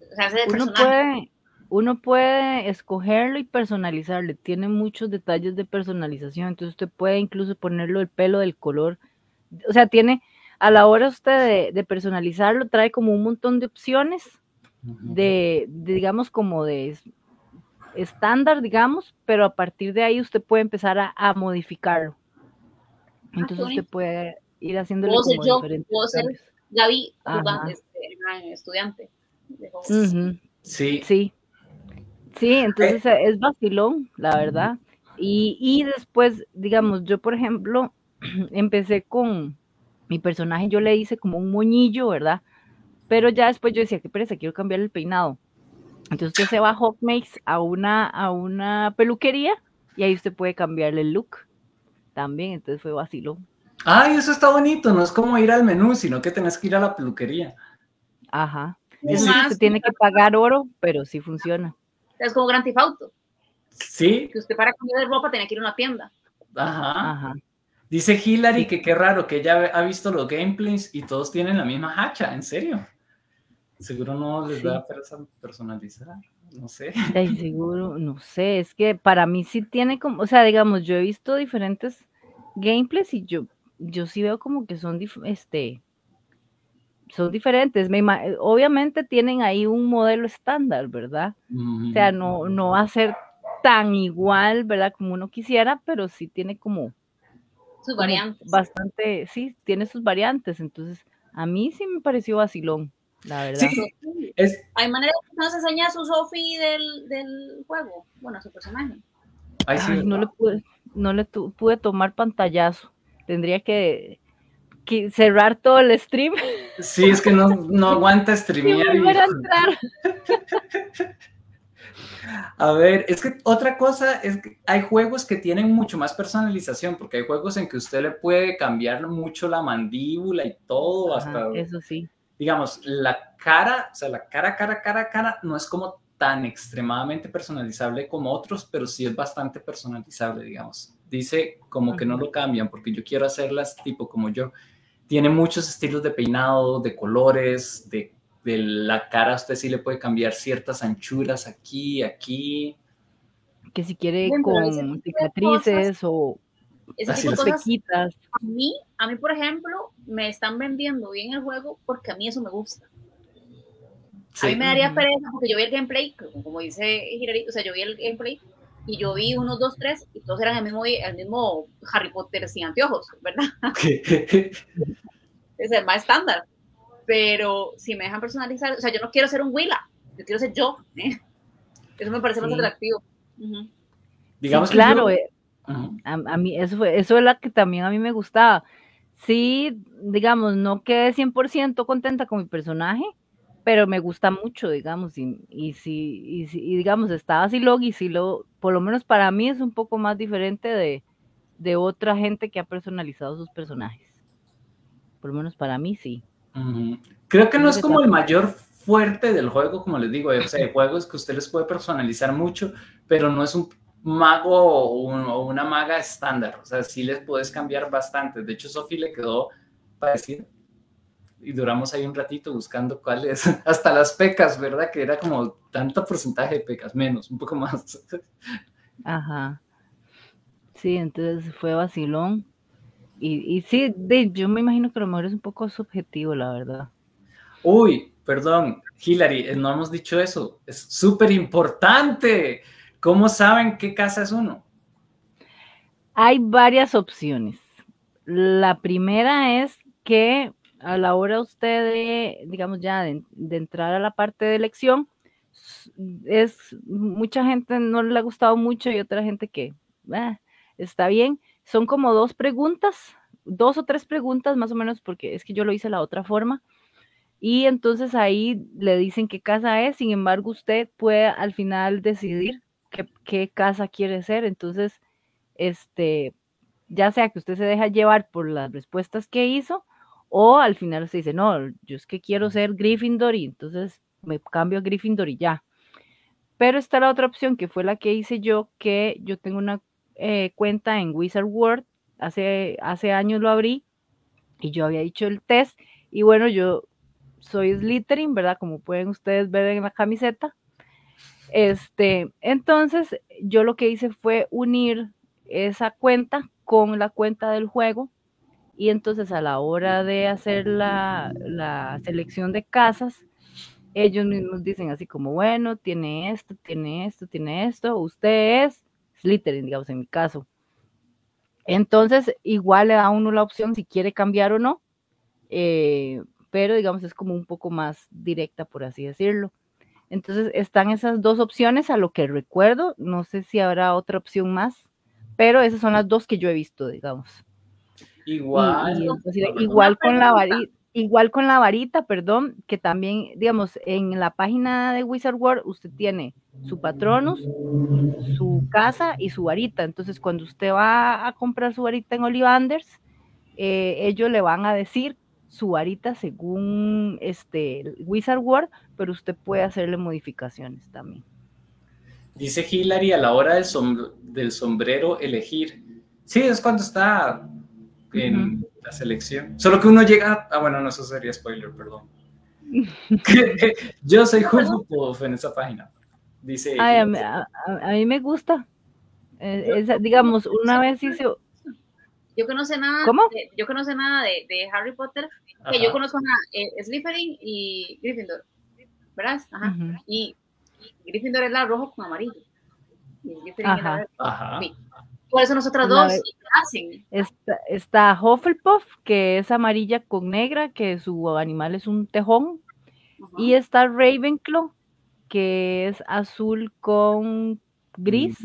O sea, ese uno puede, uno puede escogerlo y personalizarle. Tiene muchos detalles de personalización. Entonces usted puede incluso ponerlo el pelo del color. O sea, tiene, a la hora usted de, personalizarlo, trae como un montón de opciones de, digamos, como de estándar, digamos, pero a partir de ahí usted puede empezar a, modificarlo. Ah, Entonces usted puede ir haciéndolo como yo, diferentes. Puedo ser Gaby, este, estudiante. Sí. Sí. Sí, entonces eh. es vacilón, la verdad. Y, y después, digamos, yo por ejemplo, empecé con mi personaje, yo le hice como un moñillo, ¿verdad? Pero ya después yo decía, qué pereza, quiero cambiar el peinado. Entonces usted se va a Hawkmakes a una, a una peluquería y ahí usted puede cambiarle el look también, entonces fue vacilón. Ay, eso está bonito, no es como ir al menú, sino que tenés que ir a la peluquería. Ajá. Eso sí, se tiene que pagar oro, pero sí funciona. Es como Grand Theft Auto. Sí. Que usted para cambiar de ropa tiene que ir a una tienda. Ajá. Ajá. Dice Hillary que qué raro que ella ha visto los gameplays y todos tienen la misma hacha, en serio. Seguro no les da a personalizar, no sé. Ay, seguro, no sé, es que para mí sí tiene como, o sea, digamos, yo he visto diferentes gameplays y yo, yo sí veo como que son, este, son diferentes. Me obviamente tienen ahí un modelo estándar, ¿verdad? O sea, no, no va a ser tan igual, ¿verdad? Como uno quisiera, pero sí tiene como... Sus variantes. Bastante, sí, tiene sus variantes. Entonces, a mí sí me pareció vacilón, la verdad. Sí, es... Hay manera de que nos enseñe a su Sofi del, del juego, bueno, a su personaje. Ay, sí, no, le pude, no le pude tomar pantallazo. Tendría que cerrar todo el stream. Sí, es que no, no aguanta streamear. a ver, es que otra cosa es que hay juegos que tienen mucho más personalización, porque hay juegos en que usted le puede cambiar mucho la mandíbula y todo, hasta... Eso sí. Digamos, la cara, o sea, la cara, cara, cara, cara, no es como tan extremadamente personalizable como otros, pero sí es bastante personalizable, digamos. Dice como que no lo cambian porque yo quiero hacerlas tipo como yo tiene muchos estilos de peinado, de colores, de, de la cara usted sí le puede cambiar ciertas anchuras aquí, aquí. Que si quiere con cicatrices o ese pequitas. A mí, a mí, por ejemplo, me están vendiendo bien el juego porque a mí eso me gusta. A mí me daría pereza porque yo vi el gameplay, como dice Hirari, o sea, yo vi el gameplay y yo vi unos, dos, tres, y todos eran el mismo, el mismo Harry Potter sin anteojos, ¿verdad? es el más estándar. Pero si me dejan personalizar, o sea, yo no quiero ser un Willa, yo quiero ser yo. ¿eh? Eso me parece más atractivo. Digamos claro, eh, a, mí eso, fue, eso es lo que también a mí me gustaba. Sí, digamos, no quedé 100% contenta con mi personaje, pero me gusta mucho, digamos, y, y si, y, digamos, estaba así y si lo, por lo menos para mí es un poco más diferente de, de otra gente que ha personalizado sus personajes. Por lo menos para mí sí. Creo que no es como el mayor fuerte del juego, como les digo, o sea, hay juegos que usted les puede personalizar mucho, pero no es un mago o, una maga estándar, o sea, sí les puedes cambiar bastante. De hecho, Sophie le quedó parecido y duramos ahí un ratito buscando cuáles, hasta las pecas, ¿verdad? Que era como tanto porcentaje de pecas, menos, un poco más. Ajá. Sí, entonces fue vacilón. Y, y sí, yo me imagino que a lo mejor es un poco subjetivo, la verdad. Uy, perdón, Hillary, eh, no hemos dicho eso. Es súper importante. ¿Cómo saben qué casa es uno? Hay varias opciones. La primera es que a la hora usted de, digamos ya, de, entrar a la parte de elección, es mucha gente no le ha gustado mucho y otra gente que ah, está bien. Son como dos preguntas, dos o tres preguntas más o menos, porque es que yo lo hice la otra forma. Y entonces ahí le dicen qué casa es, sin embargo usted puede al final decidir qué, qué casa quiere ser. Entonces, este, ya sea que usted se deja llevar por las respuestas que hizo, o al final se dice, no, yo es que quiero ser Gryffindor y entonces me cambio a Gryffindor y ya. Pero está la otra opción que fue la que hice yo, que yo tengo una eh, cuenta en Wizard World, hace, hace años lo abrí y yo había dicho el test y bueno, yo soy Slytherin, ¿verdad? Como pueden ustedes ver en la camiseta. Este, entonces yo lo que hice fue unir esa cuenta con la cuenta del juego y entonces a la hora de hacer la, selección de casas, ellos mismos dicen así como, bueno, tiene esto, tiene esto, tiene esto, usted es Slytherin, digamos, en mi caso. Entonces, igual le da a uno la opción si quiere cambiar o no, eh, pero digamos es como un poco más directa, por así decirlo. Entonces, están esas dos opciones a lo que recuerdo, no sé si habrá otra opción más, pero esas son las dos que yo he visto, digamos. Igual. igual con la varita, igual con la varita, perdón, que también, digamos, en la página de Wizard World usted tiene su patronus, su casa y su varita. Entonces, cuando usted va a comprar su varita en Ollivanders, eh, ellos le van a decir su varita según este Wizard World, pero usted puede hacerle modificaciones también. Dice Hillary a la hora del, del sombrero elegir. Sí, es cuando está en la selección. Solo que uno llega, ah, bueno, no, eso sería spoiler, perdón. Yo soy Hufflepuff en esa página. Dice. a, mí me gusta. Eh, digamos, una vez hice. Yo conozco nada. ¿Cómo? De, yo conozco nada de, de Harry Potter. Que yo conozco nada, eh, Slytherin y Gryffindor. ¿Verdad? Ajá. y, Gryffindor es la rojo con amarillo. Y Slytherin es la Ajá. Por eso nosotras dos hacen. Está, está, Hufflepuff, que es amarilla con negra, que su animal es un tejón. Y está Ravenclaw, que es azul con gris.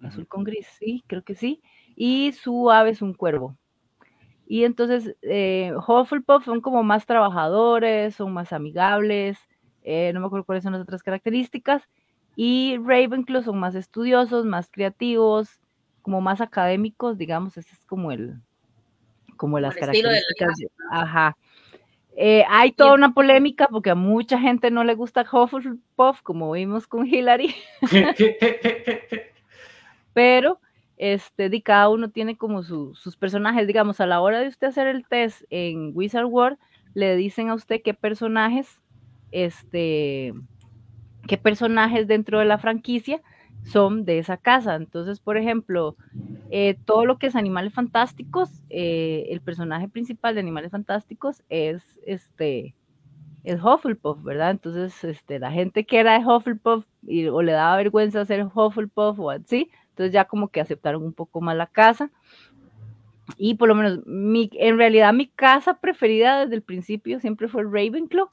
Azul con gris, sí, creo que sí. Y su ave es un cuervo. Y entonces eh, Hufflepuff son como más trabajadores, son más amigables. Eh, no me acuerdo cuáles son las otras características. Y Ravenclaw son más estudiosos, más creativos, como más académicos, digamos, ese es como el, como las características. ajá. Eh, hay toda una polémica porque a mucha gente no le gusta Hufflepuff, como vimos con Hillary. Pero, este, de cada uno tiene como sus personajes, digamos, a la hora de usted hacer el test en Wizard World, le dicen a usted qué personajes, este, qué personajes dentro de la franquicia son de esa casa. Entonces, por ejemplo, eh, todo lo que es Animales Fantásticos, eh, el personaje principal de Animales Fantásticos es este es Hufflepuff, ¿verdad? Entonces, este, la gente que era de Hufflepuff y, o le daba vergüenza ser Hufflepuff o así, entonces ya como que aceptaron un poco más la casa. Y por lo menos, mi, en realidad mi casa preferida desde el principio siempre fue Ravenclaw,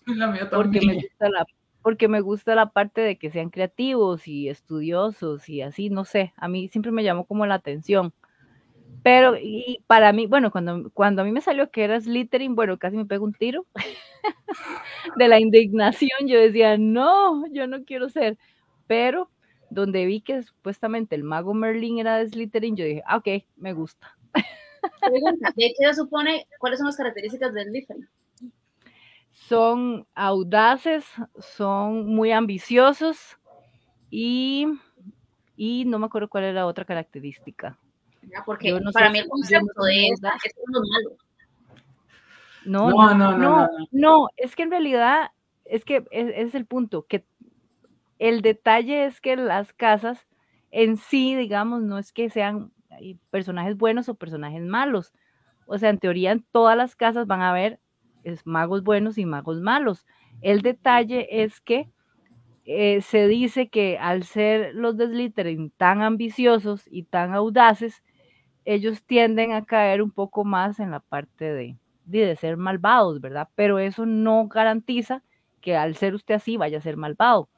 porque me gusta la porque me gusta la parte de que sean creativos y estudiosos y así, no sé, a mí siempre me llamó como la atención. Pero, y para mí, bueno, cuando, cuando a mí me salió que era Slytherin, bueno, casi me pego un tiro de la indignación. Yo decía, no, yo no quiero ser. Pero donde vi que supuestamente el mago Merlin era de Slytherin, yo dije, ah, ok, me gusta. ¿De qué supone? ¿Cuáles son las características de Slytherin? son audaces, son muy ambiciosos y, y no me acuerdo cuál era la otra característica. porque para mí el concepto de esta es uno malo. No no no, no, no, es que en realidad, es que ese es el punto, que el detalle es que las casas en sí, digamos, no es que sean personajes buenos o personajes malos. O sea, en teoría en todas las casas van a haber magos buenos y magos malos. El detalle es que eh, se dice que al ser los de Slytherin tan ambiciosos y tan audaces, ellos tienden a caer un poco más en la parte de, de, ser malvados, ¿verdad? Pero eso no garantiza que al ser usted así vaya a ser malvado.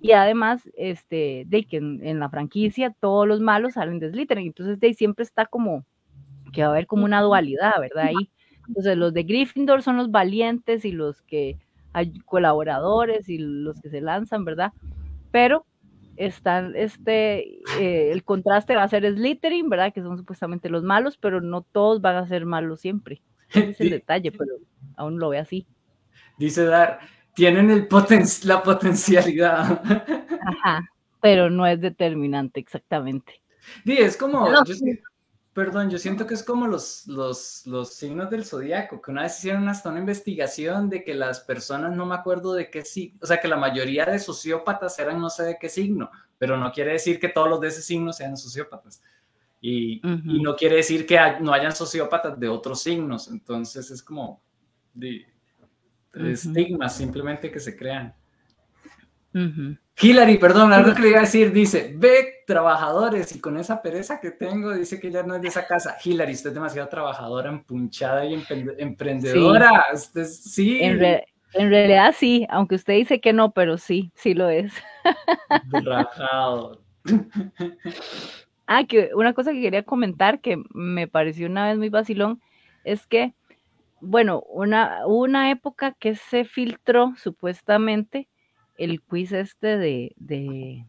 Y además, este, de que en, la franquicia todos los malos salen de Slytherin, entonces de ahí siempre está como que va a haber como una dualidad, ¿verdad? Ahí. Entonces, los de Gryffindor son los valientes y los que hay colaboradores y los que se lanzan, ¿verdad? Pero están, este, eh, el contraste va a ser Slytherin, ¿verdad? Que son supuestamente los malos, pero no todos van a ser malos siempre. Ese es el detalle, pero aún lo ve así. Dice Dar, tienen el poten la potencialidad. Ajá, pero no es determinante exactamente. Sí, es como, Perdón, yo siento que es como los, los, los signos del zodiaco, que una vez hicieron hasta una investigación de que las personas, no me acuerdo de qué signo, o sea, que la mayoría de sociópatas eran no sé de qué signo, pero no quiere decir que todos los de ese signo sean sociópatas. Y, no quiere decir que no hayan sociópatas de otros signos, entonces es como de, estigmas simplemente que se crean. Hillary, perdón, algo que le iba a decir, dice, ve trabajadores y con esa pereza que tengo, dice que ya no es de esa casa. Hillary, usted es demasiado trabajadora, empunchada y emprendedora. Sí. En, realidad sí, aunque usted dice que no, pero sí, sí lo es. Rajado. ah, que una cosa que quería comentar que me pareció una vez muy vacilón es que, bueno, una, una época que se filtró supuestamente el quiz este de, de,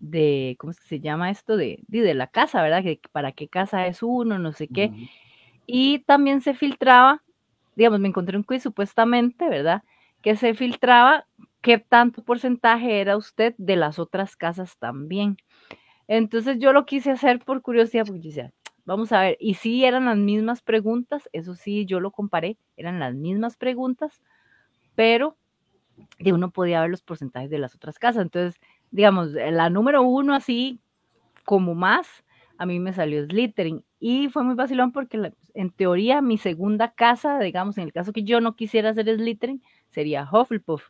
de ¿cómo es que se llama esto? De, de, la casa, ¿verdad? Que para qué casa es uno, no sé qué. Y también se filtraba, digamos, me encontré un quiz supuestamente, ¿verdad? Que se filtraba qué tanto porcentaje era usted de las otras casas también. Entonces yo lo quise hacer por curiosidad, porque decía, vamos a ver, y sí eran las mismas preguntas, eso sí, yo lo comparé, eran las mismas preguntas, pero de uno podía ver los porcentajes de las otras casas. Entonces, digamos, la número uno así como más, a mí me salió Slytherin. Y fue muy vacilón porque en teoría mi segunda casa, digamos, en el caso que yo no quisiera hacer Slytherin, sería Hufflepuff.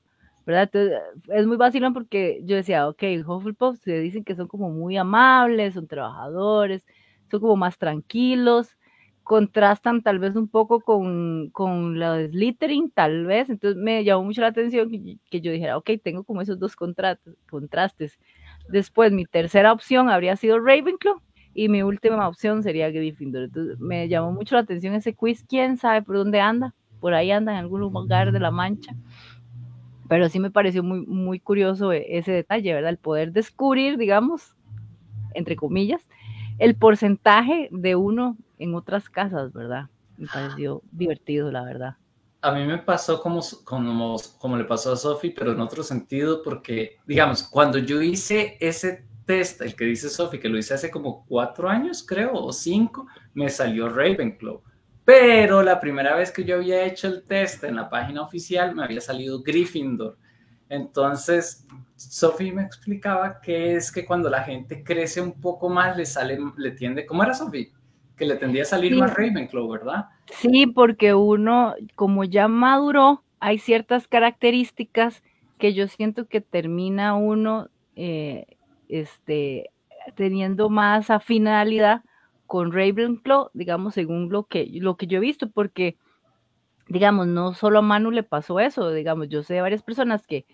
¿verdad? Entonces, es muy vacilón porque yo decía, ok, Hufflepuff se dicen que son como muy amables, son trabajadores, son como más tranquilos, contrastan tal vez un poco con, con la de Slytherin, tal vez, entonces me llamó mucho la atención que, yo dijera, ok, tengo como esos dos contrastes. Después mi tercera opción habría sido Ravenclaw y mi última opción sería Gryffindor. Entonces me llamó mucho la atención ese quiz, quién sabe por dónde anda, por ahí anda en algún lugar de la Mancha. Pero sí me pareció muy, muy curioso e, ese detalle, ¿verdad? El poder descubrir, digamos, entre comillas, el porcentaje de uno en otras casas, ¿verdad? Me pareció divertido, la verdad. A mí me pasó como, como, como le pasó a Sophie, pero en otro sentido, porque, digamos, cuando yo hice ese test, el que dice Sophie, que lo hice hace como cuatro años, creo, o cinco, me salió Ravenclaw. Pero la primera vez que yo había hecho el test en la página oficial, me había salido Gryffindor. Entonces, Sophie me explicaba que es que cuando la gente crece un poco más, le sale, le tiende, ¿cómo era Sophie? Que le tendía a salir más Ravenclaw, ¿verdad? Sí, porque uno, como ya maduró, hay ciertas características que yo siento que termina uno eh, este, teniendo más afinalidad con Ravenclaw, digamos, según lo que, lo que yo he visto, porque, digamos, no solo a Manu le pasó eso, digamos, yo sé de varias personas que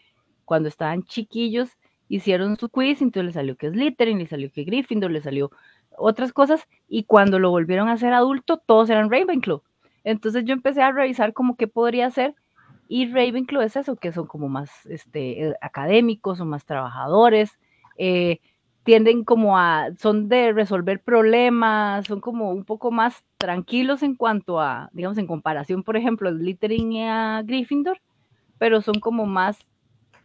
cuando estaban chiquillos hicieron su quiz, entonces le salió que Slytherin, le salió que Gryffindor, le salió otras cosas, y cuando lo volvieron a ser adulto, todos eran Ravenclaw. Entonces yo empecé a revisar como qué podría ser, y Ravenclaw es eso, que son como más este, eh, académicos, son más trabajadores, eh, tienden como a, son de resolver problemas, son como un poco más tranquilos en cuanto a, digamos, en comparación, por ejemplo, Slytherin y a Gryffindor, pero son como más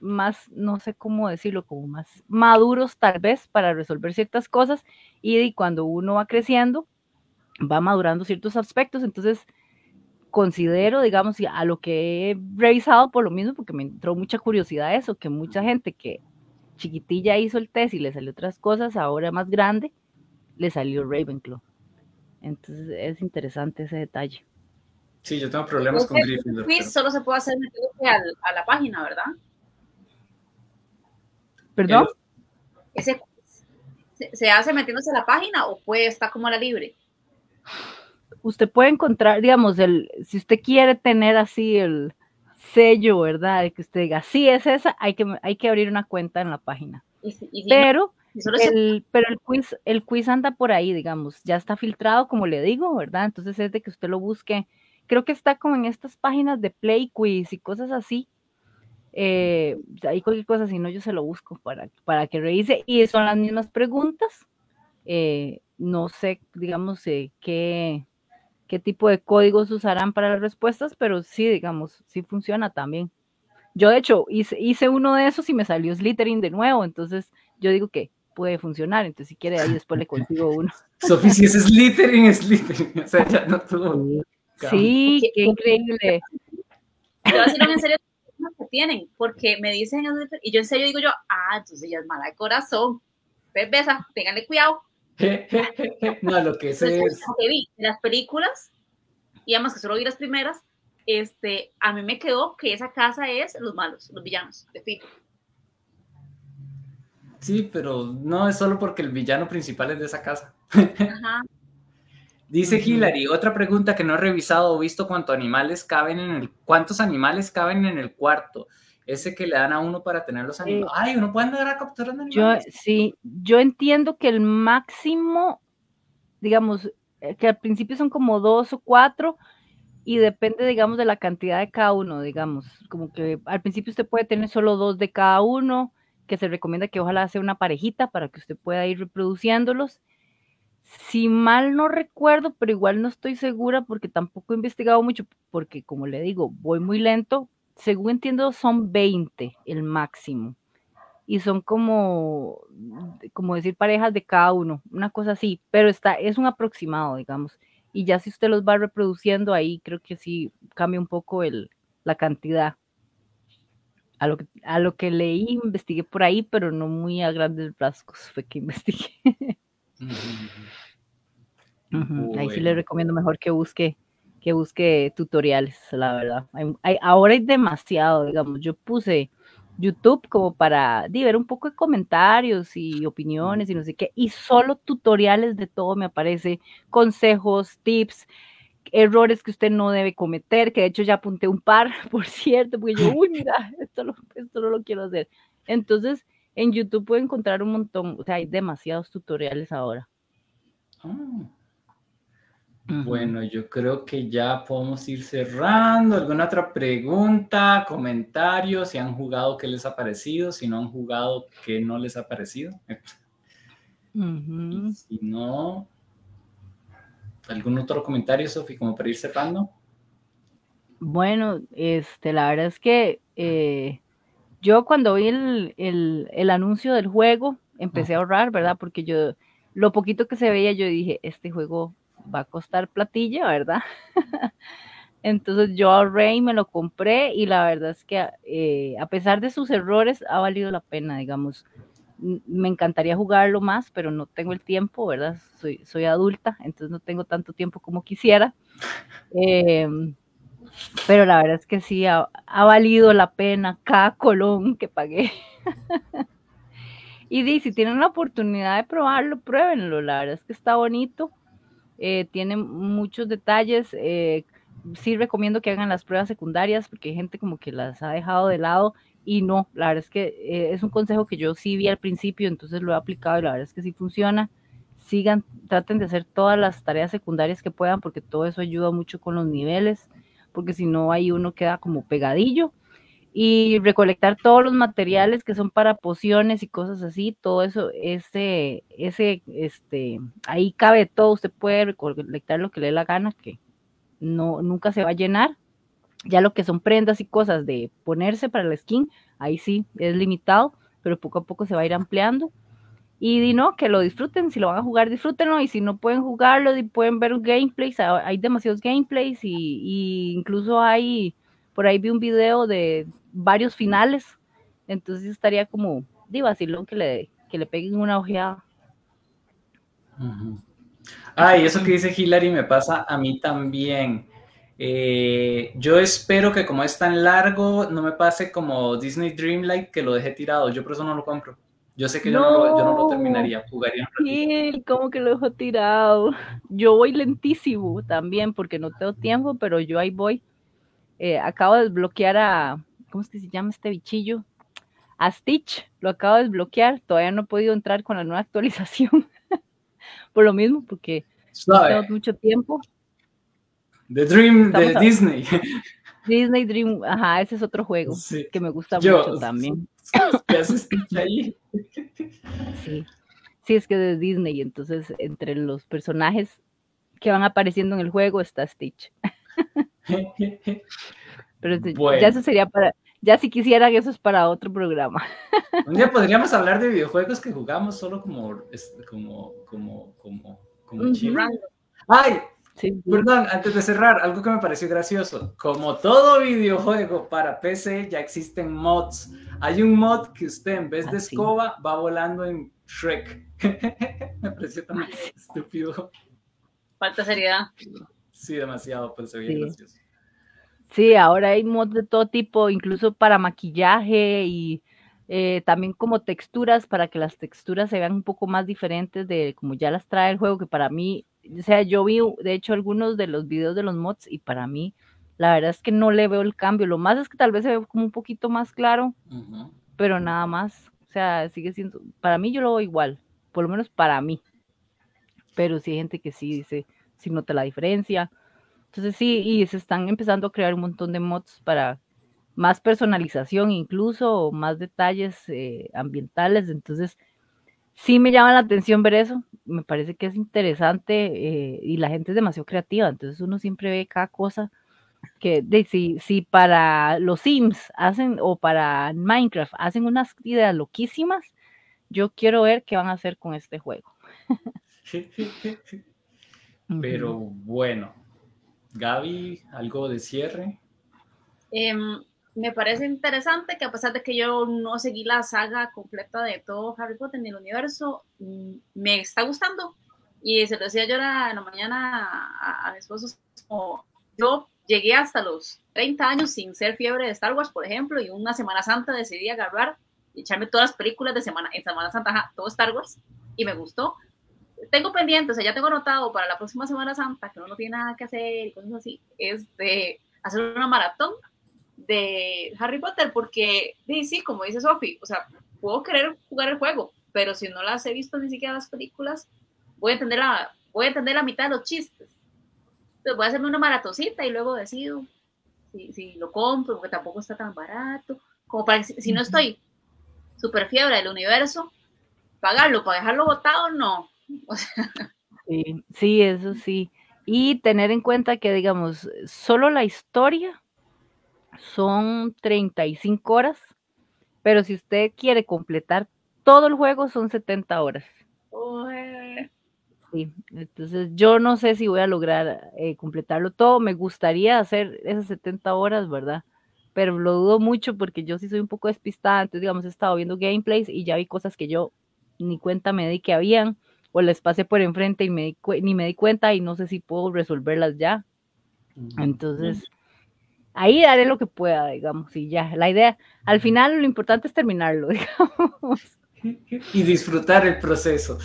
más, no sé cómo decirlo, como más maduros tal vez para resolver ciertas cosas y, cuando uno va creciendo, va madurando ciertos aspectos, entonces considero, digamos, a lo que he revisado por lo mismo, porque me entró mucha curiosidad eso, que mucha gente que chiquitilla hizo el test y le salió otras cosas, ahora más grande, le salió Ravenclaw. Entonces es interesante ese detalle. Sí, yo tengo problemas con Gryffindor. Quiz solo se puede hacer a la página, ¿verdad? ¿Perdón? Ese, ¿Se hace metiéndose a la página o puede estar como a la libre? Usted puede encontrar, digamos, el, si usted quiere tener así el sello, ¿verdad? De que usted diga, sí, es esa, hay que, hay que abrir una cuenta en la página. pero, el, pero el quiz, el quiz anda por ahí, digamos, ya está filtrado, como le digo, ¿verdad? Entonces es de que usted lo busque. Creo que está como en estas páginas de Play Quiz y cosas así, eh, hay cualquier cosa, si no, yo se lo busco para, para que revise. Y son las mismas preguntas. Eh, no sé, digamos, eh, qué, qué tipo de códigos usarán para las respuestas, pero sí, digamos, sí funciona también. Yo, de hecho, hice, hice uno de esos y me salió Slytherin de nuevo, entonces yo digo que puede funcionar, entonces si quiere ahí después le consigo uno. Sofía, si es Slytherin, es Slytherin, o sea, ya no tuvo... Sí, qué increíble. Yo en serio que tienen, porque me dicen, y yo en serio digo yo, ah, entonces ya es mala de corazón. Pues besa, ténganle cuidado. no, lo que Entonces, es... lo que vi en las películas, y además que solo vi las primeras, este, a mí me quedó que esa casa es los malos, los villanos, de fijo. Sí, pero no es solo porque el villano principal es de esa casa. Ajá. Dice. Hillary, otra pregunta que no he revisado o visto cuántos animales caben en el cuántos animales caben en el cuarto. Ese que le dan a uno para tener los animales. Ay, uno puede andar a capturar Eh, Yo, animales. sí, yo entiendo que el máximo, digamos, eh, que al principio son como dos o cuatro y depende, digamos, de la cantidad de cada uno, digamos, como que al principio usted puede tener solo dos de cada uno, que se recomienda que ojalá sea una parejita para que usted pueda ir reproduciéndolos. Si mal no recuerdo, pero igual no estoy segura porque tampoco he investigado mucho, porque como le digo, voy muy lento. Según entiendo, son 20 el máximo y son como, como decir parejas de cada uno, una cosa así, pero está, es un aproximado, digamos. Y ya si usted los va reproduciendo ahí, creo que sí cambia un poco el, la cantidad. A lo, que, a lo que leí, investigué por ahí, pero no muy a grandes rasgos fue que investigué. Ahí sí le recomiendo mejor que busque, que busque tutoriales, la verdad. Hay- hay- ahora hay demasiado, digamos. Yo puse YouTube como para di, ver un poco de comentarios y opiniones y no sé qué, y solo tutoriales de todo me aparece, consejos, tips, errores que usted no debe cometer, que de hecho ya apunté un par, por cierto, porque yo, uy, mira, esto, lo- esto no lo quiero hacer. Entonces, en YouTube puede encontrar un montón, o sea, hay demasiados tutoriales ahora. Ah, Ujú. Bueno, yo creo que ya podemos ir cerrando. ¿Alguna otra pregunta, comentario? Si han jugado, ¿qué les ha parecido? Si no han jugado, ¿qué no les ha parecido? Y si no, ¿algún otro comentario, Sofi, como para ir cerrando? Bueno, este, la verdad es que eh, yo cuando vi el, el- el anuncio del juego empecé a ahorrar, ¿verdad? Porque yo, lo poquito que se veía, yo dije, este juego va a costar platilla, ¿verdad? Entonces yo ahorré y me lo compré y la verdad es que eh, a pesar de sus errores ha valido la pena, digamos. Me encantaría jugarlo más, pero no tengo el tiempo, ¿verdad? Soy, soy adulta, entonces no tengo tanto tiempo como quisiera. Em, pero la verdad es que sí, ha, ha valido la pena cada colón que pagué. y di, si tienen la oportunidad de probarlo, pruébenlo. La verdad es que está bonito. Eh, tiene muchos detalles. eh, sí recomiendo que hagan las pruebas secundarias porque hay gente como que las ha dejado de lado y no, la verdad es que eh, es un consejo que yo sí vi al principio, entonces lo he aplicado y la verdad es que sí funciona. Sigan, traten de hacer todas las tareas secundarias que puedan porque todo eso ayuda mucho con los niveles, porque si no ahí uno queda como pegadillo. Y recolectar todos los materiales que son para pociones y cosas así, todo eso, ese, ese, este, ahí cabe todo, usted puede recolectar lo que le dé la gana, que no, nunca se va a llenar. Ya lo que son prendas y cosas de ponerse para la skin, ahí sí es limitado, pero poco a poco se va a ir ampliando. Y di no, que lo disfruten, si lo van a jugar, disfrútenlo, y si no pueden jugarlo, pueden ver un gameplay, hay demasiados gameplays, y, y incluso hay, por ahí vi un video de varios finales, entonces estaría como, di vacilón que le, que le peguen una ojeada. Ujú. Ah, y eso que dice Hillary me pasa a mí también. Eh, yo espero que como es tan largo, no me pase como Disney Dreamlight que lo dejé tirado. Yo por eso no lo compro. Yo sé que yo, no lo, yo no lo No. terminaría, jugaría. Sí, como que lo dejo tirado. Yo voy lentísimo también porque no tengo tiempo, pero yo ahí voy. Eh, acabo de desbloquear a, ¿cómo es que se llama este bichillo? A Stitch, lo acabo de desbloquear. Todavía no he podido entrar con la nueva actualización. Por lo mismo, porque no tengo mucho tiempo. The Dream de Estamos Disney. Disney Dream, ajá, ese es otro juego Sí. que me gusta Yo- mucho también. ¿Qué hace Stitch ahí? Sí. Sí, es que de Disney, entonces entre los personajes que van apareciendo en el juego está Stitch. Pero Bueno. ya eso sería para, ya si quisieran, eso es para otro programa. Un día podríamos hablar de videojuegos que jugamos solo como, como, como, como, como. Ay, Sí. Perdón, antes de cerrar, algo que me pareció gracioso. Como todo videojuego para PC, ya existen mods. Hay un mod que usted en vez de Ah, escoba va volando en Shrek. me pareció tan estúpido. Falta seriedad. Sí, demasiado, pero se veía Sí. gracioso. Sí, ahora hay mods de todo tipo, incluso para maquillaje y eh, también como texturas, para que las texturas se vean un poco más diferentes de como ya las trae el juego, que para mí, o sea, yo vi de hecho algunos de los videos de los mods y para mí, la verdad es que no le veo el cambio. Lo más es que tal vez se ve como un poquito más claro, pero nada más. O sea, sigue siendo, para mí yo lo veo igual, por lo menos para mí. Pero sí hay gente que sí dice, sí nota la diferencia. Entonces sí, y se están empezando a crear un montón de mods para más personalización incluso, más detalles eh, ambientales. Entonces sí me llama la atención ver eso. Me parece que es interesante eh, y la gente es demasiado creativa. Entonces uno siempre ve cada cosa que de, si, si para los Sims hacen o para Minecraft hacen unas ideas loquísimas, yo quiero ver qué van a hacer con este juego. Pero bueno, Gaby, algo de cierre. Em, me parece interesante que a pesar de que yo no seguí la saga completa de todo Harry Potter ni el universo, mm, me está gustando. Y se lo decía yo en la mañana a, a mi esposo, es como, yo llegué hasta los 30 años sin ser fiebre de Star Wars, por ejemplo, y una Semana Santa decidí agarrar y echarme todas las películas de Semana, en Semana Santa, ajá, todo Star Wars, y me gustó. Tengo pendiente, o sea, ya tengo anotado para la próxima Semana Santa, que uno no tiene nada que hacer y cosas así, es de hacer una maratón de Harry Potter, porque sí, como dice Sophie, o sea, puedo querer jugar el juego, pero si no las he visto ni siquiera las películas, voy a entender la, voy a entender la mitad de los chistes. Entonces voy a hacerme una maratocita y luego decido si, si lo compro, porque tampoco está tan barato, como para que si, si no estoy súper fiebre del universo, pagarlo para dejarlo botado, no. O sea, Sí, sí, eso sí. Y tener en cuenta que, digamos, solo la historia son 35 horas, pero si usted quiere completar todo el juego son 70 horas. Sí, entonces yo no sé si voy a lograr eh, completarlo todo. Me gustaría hacer esas 70 horas, ¿verdad? Pero lo dudo mucho porque yo sí soy un poco despistada. Entonces, digamos, he estado viendo gameplays y ya vi cosas que yo ni cuenta me di que habían, o les pasé por enfrente y me di ni me di cuenta y no sé si puedo resolverlas ya. Entonces, ahí haré lo que pueda, digamos, y ya. La idea, al final lo importante es terminarlo, digamos, Y disfrutar el proceso.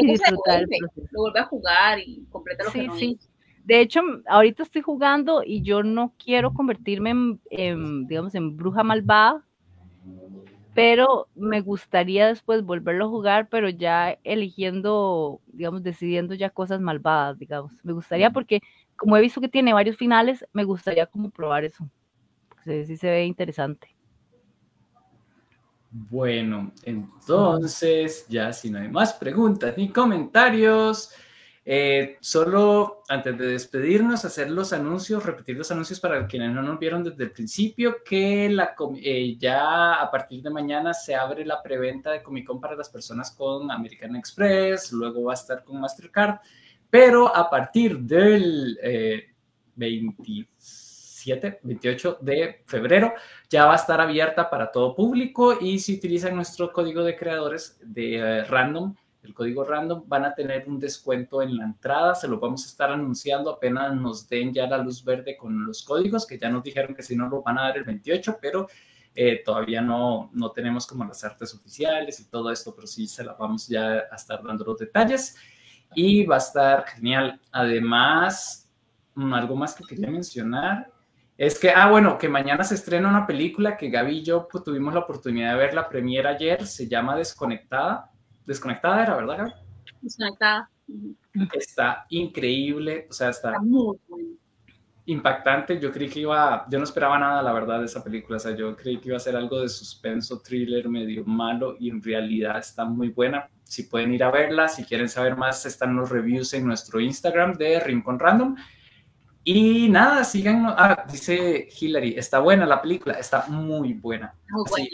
y disfrutar el proceso. lo vuelve a jugar y completa lo que Sí, no sí. hizo. De hecho, ahorita estoy jugando y yo no quiero convertirme en, en, digamos, en bruja malvada, pero me gustaría después volverlo a jugar, pero ya eligiendo, digamos, decidiendo ya cosas malvadas, digamos. Me gustaría porque, como he visto que tiene varios finales, me gustaría como probar eso. Sí, sí se ve interesante. Bueno, entonces, ya si no hay más preguntas ni comentarios, eh, solo antes de despedirnos, hacer los anuncios, repetir los anuncios para quienes no nos vieron desde el principio, que eh, ya a partir de mañana se abre la preventa de Comic Con para las personas con American Express, luego va a estar con Mastercard, pero a partir del eh, 27, 28 de febrero ya va a estar abierta para todo público y si utilizan nuestro código de creadores de eh, random, el código random, van a tener un descuento en la entrada, se lo vamos a estar anunciando apenas nos den ya la luz verde con los códigos, que ya nos dijeron que si no lo van a dar el 28, pero eh, todavía no, no tenemos como las artes oficiales y todo esto, pero sí se la vamos ya a estar dando los detalles y va a estar genial. Además, mm, algo más que quería mencionar es que, ah, bueno, que mañana se estrena una película que Gaby y yo pues, tuvimos la oportunidad de ver la premiere ayer, se llama Desconectada. Desconectada era, ¿verdad, Gaby? Desconectada. Está increíble, o sea, está Está muy bueno. impactante. Yo creí que iba, yo no esperaba nada, la verdad, de esa película. O sea, yo creí que iba a ser algo de suspenso, thriller, medio malo, y en realidad está muy buena. Si pueden ir a verla, si quieren saber más, están los reviews en nuestro Instagram de Rincón Random. Y nada, sigan. Ah, dice Hillary, está buena la película, está muy buena. Muy Sí. buena.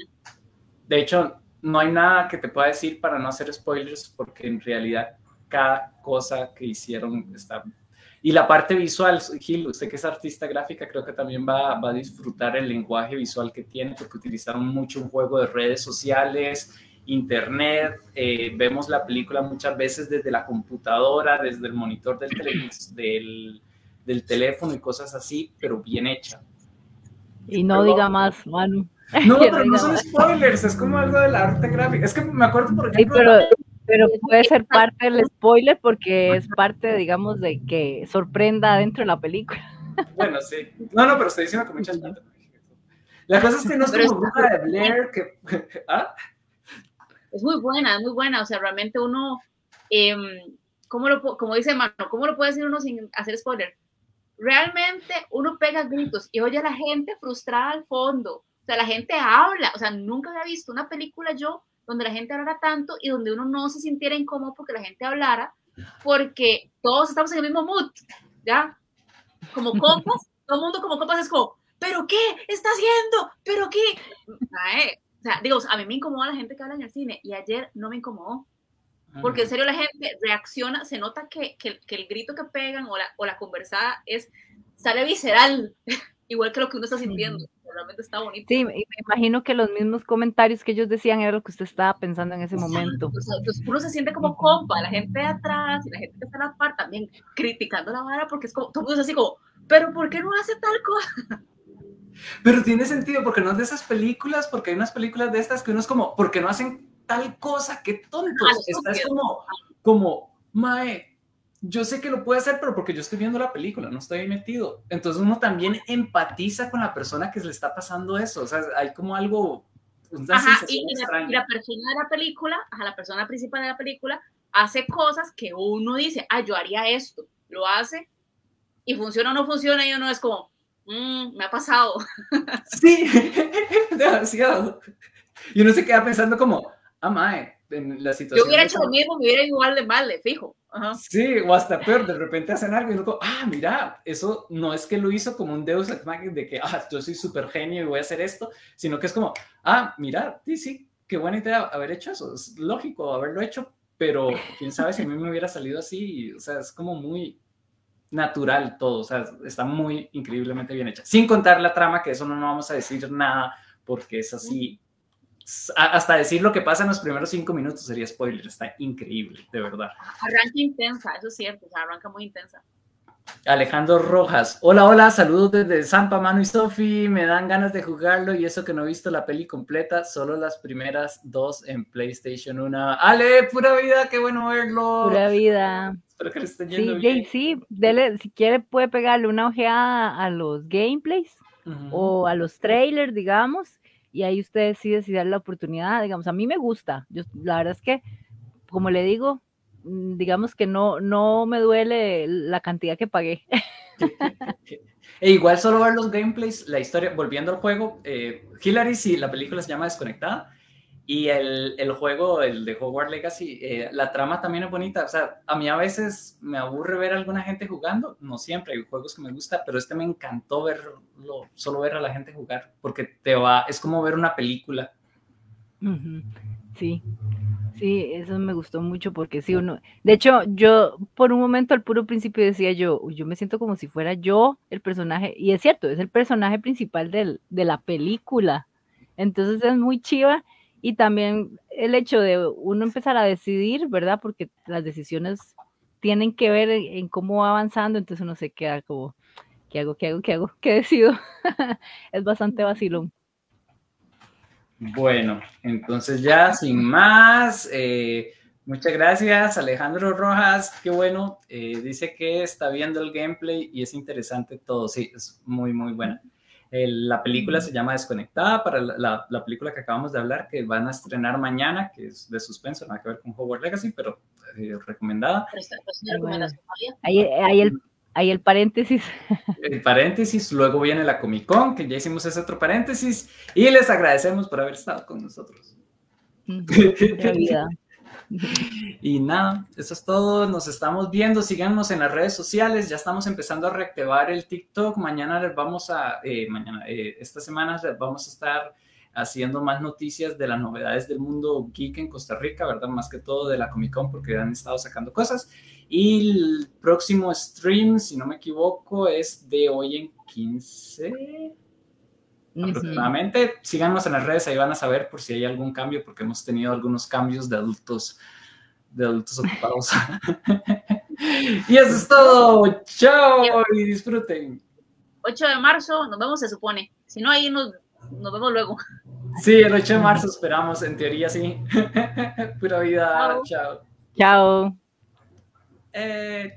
De hecho, no hay nada que te pueda decir para no hacer spoilers, porque en realidad cada cosa que hicieron está... Y la parte visual, Gil, usted que es artista gráfica, creo que también va, va a disfrutar el lenguaje visual que tiene, porque utilizaron mucho un juego de redes sociales internet, eh, vemos la película muchas veces desde la computadora, desde el monitor del, del, del teléfono y cosas así, pero bien hecha. Y no diga más, Manu. No, pero no son spoilers, es como algo de la arte gráfica. Es que me acuerdo, por ejemplo. pero, pero puede ser parte del spoiler porque es parte, digamos, de que sorprenda dentro de la película. Bueno, sí. No, no, pero estoy diciendo que muchas La cosa es que no es como bruja de Blair, que. ¿Ah? Es muy buena, es muy buena. O sea, realmente uno. Eh, ¿cómo lo, como dice Mano, ¿cómo lo puede decir uno sin hacer spoiler? Realmente uno pega gritos y oye a la gente frustrada al fondo. O sea, la gente habla. O sea, nunca había visto una película yo donde la gente hablara tanto y donde uno no se sintiera incómodo porque la gente hablara, porque todos estamos en el mismo mood, ¿ya? Como compas, todo el mundo como compas es como, ¿pero qué está haciendo? ¿Pero qué? o sea, digo, a mí me incomoda la gente que habla en el cine y ayer no me incomodó. Porque en serio la gente reacciona, se nota que, que, que el grito que pegan o la, o la conversada es, sale visceral, igual que lo que uno está sintiendo realmente está bonito. Sí, me imagino que los mismos comentarios que ellos decían era lo que usted estaba pensando en ese momento. Entonces uno se siente como compa, la gente de atrás y la gente que está en la par también criticando la vara porque es como, todo el mundo es así como, pero ¿por qué no hace tal cosa? Pero tiene sentido, porque no es de esas películas, porque hay unas películas de estas que uno es como, ¿por qué no hacen tal cosa? ¡Qué tontos! Ah, Estás como, como, mae, yo sé que lo puede hacer, pero porque yo estoy viendo la película, no estoy ahí metido. Entonces uno también empatiza con la persona que le está pasando eso. O sea, hay como algo... Ajá, y, la, persona de la película, ajá, la persona principal de la película, hace cosas que uno dice, ah, yo haría esto. Lo hace y funciona o no funciona y uno es como, mmm, me ha pasado. Sí, demasiado. Y uno se queda pensando como, ah, mae, en la situación... Yo hubiera hecho lo mismo, me hubiera igual de mal, de fijo. Sí, o hasta peor, de repente hacen algo y luego, ah, mira, eso no es que lo hizo como un Deus Ex Machina de que, ah, yo soy súper genio y voy a hacer esto, sino que es como, ah, mira, sí, sí, qué buena idea haber hecho eso, es lógico haberlo hecho, pero quién sabe si a mí me hubiera salido así, o sea, es como muy natural todo, o sea, está muy increíblemente bien hecha, sin contar la trama, que eso no, no vamos a decir nada, porque es así hasta decir lo que pasa en los primeros cinco minutos sería spoiler, está increíble, de verdad. Arranca intensa, eso es cierto, arranca muy intensa. Alejandro Rojas, hola, hola, saludos desde Zampa, Manu y Sofi, me dan ganas de jugarlo y eso que no he visto la peli completa, solo las primeras dos en PlayStation 1. Ale, pura vida, qué bueno verlo. Pura vida. Espero que le esté yendo sí, bien. Sí, dele, si quiere puede pegarle una ojeada a los gameplays o a los trailers, digamos, y ahí usted decide si darle la oportunidad, digamos, a mí me gusta, yo, la verdad es que, como le digo, mm, digamos que no, no me duele la cantidad que pagué. E igual solo ver los gameplays, la historia, volviendo al juego, eh, Hillary, si la película se llama Desconectada, y el, el, juego, el de Hogwarts Legacy, eh, la trama también es bonita. O sea, a mí a veces me aburre ver a alguna gente jugando, no siempre, hay juegos que me gusta, pero este me encantó verlo, solo ver a la gente jugar, porque te va, es como ver una película. Sí, sí, eso me gustó mucho porque sí, uno, de hecho, yo por un momento al puro principio decía yo, yo me siento como si fuera yo el personaje, y es cierto, es el personaje principal del, de la película. Entonces es muy chiva y también el hecho de uno empezar a decidir, ¿verdad? Porque las decisiones tienen que ver en, cómo va avanzando, entonces uno se queda como, ¿qué hago? ¿Qué hago? ¿Qué hago? ¿Qué decido? es bastante vacilón. Bueno, entonces ya sin más, eh, muchas gracias Alejandro Rojas, qué bueno, eh, dice que está viendo el gameplay y es interesante todo, sí, es muy, muy buena la película se llama Desconectada, para la, la, película que acabamos de hablar, que van a estrenar mañana, que es de suspenso, nada que ver con Hogwarts Legacy, pero eh, recomendada. Ahí, ahí, el, ahí el paréntesis. El paréntesis, luego viene la Comic Con, que ya hicimos ese otro paréntesis, y les agradecemos por haber estado con nosotros. Y nada, eso es todo. Nos estamos viendo. Síganos en las redes sociales. Ya estamos empezando a reactivar el TikTok. Mañana les vamos a, eh, mañana, eh, esta semana vamos a estar haciendo más noticias de las novedades del mundo geek en Costa Rica, ¿verdad? Más que todo de la Comic Con porque han estado sacando cosas. Y el próximo stream, si no me equivoco, es de hoy en 15. Aproximadamente. Síganos en las redes, ahí van a saber por si hay algún cambio, porque hemos tenido algunos cambios de adultos, de adultos ocupados. y eso es todo. Chao y disfruten. 8 de marzo, nos vemos, se supone. Si no, ahí nos, nos vemos luego. Sí, el 8 de marzo esperamos, en teoría sí. Pura vida. Chao. Chao. Eh,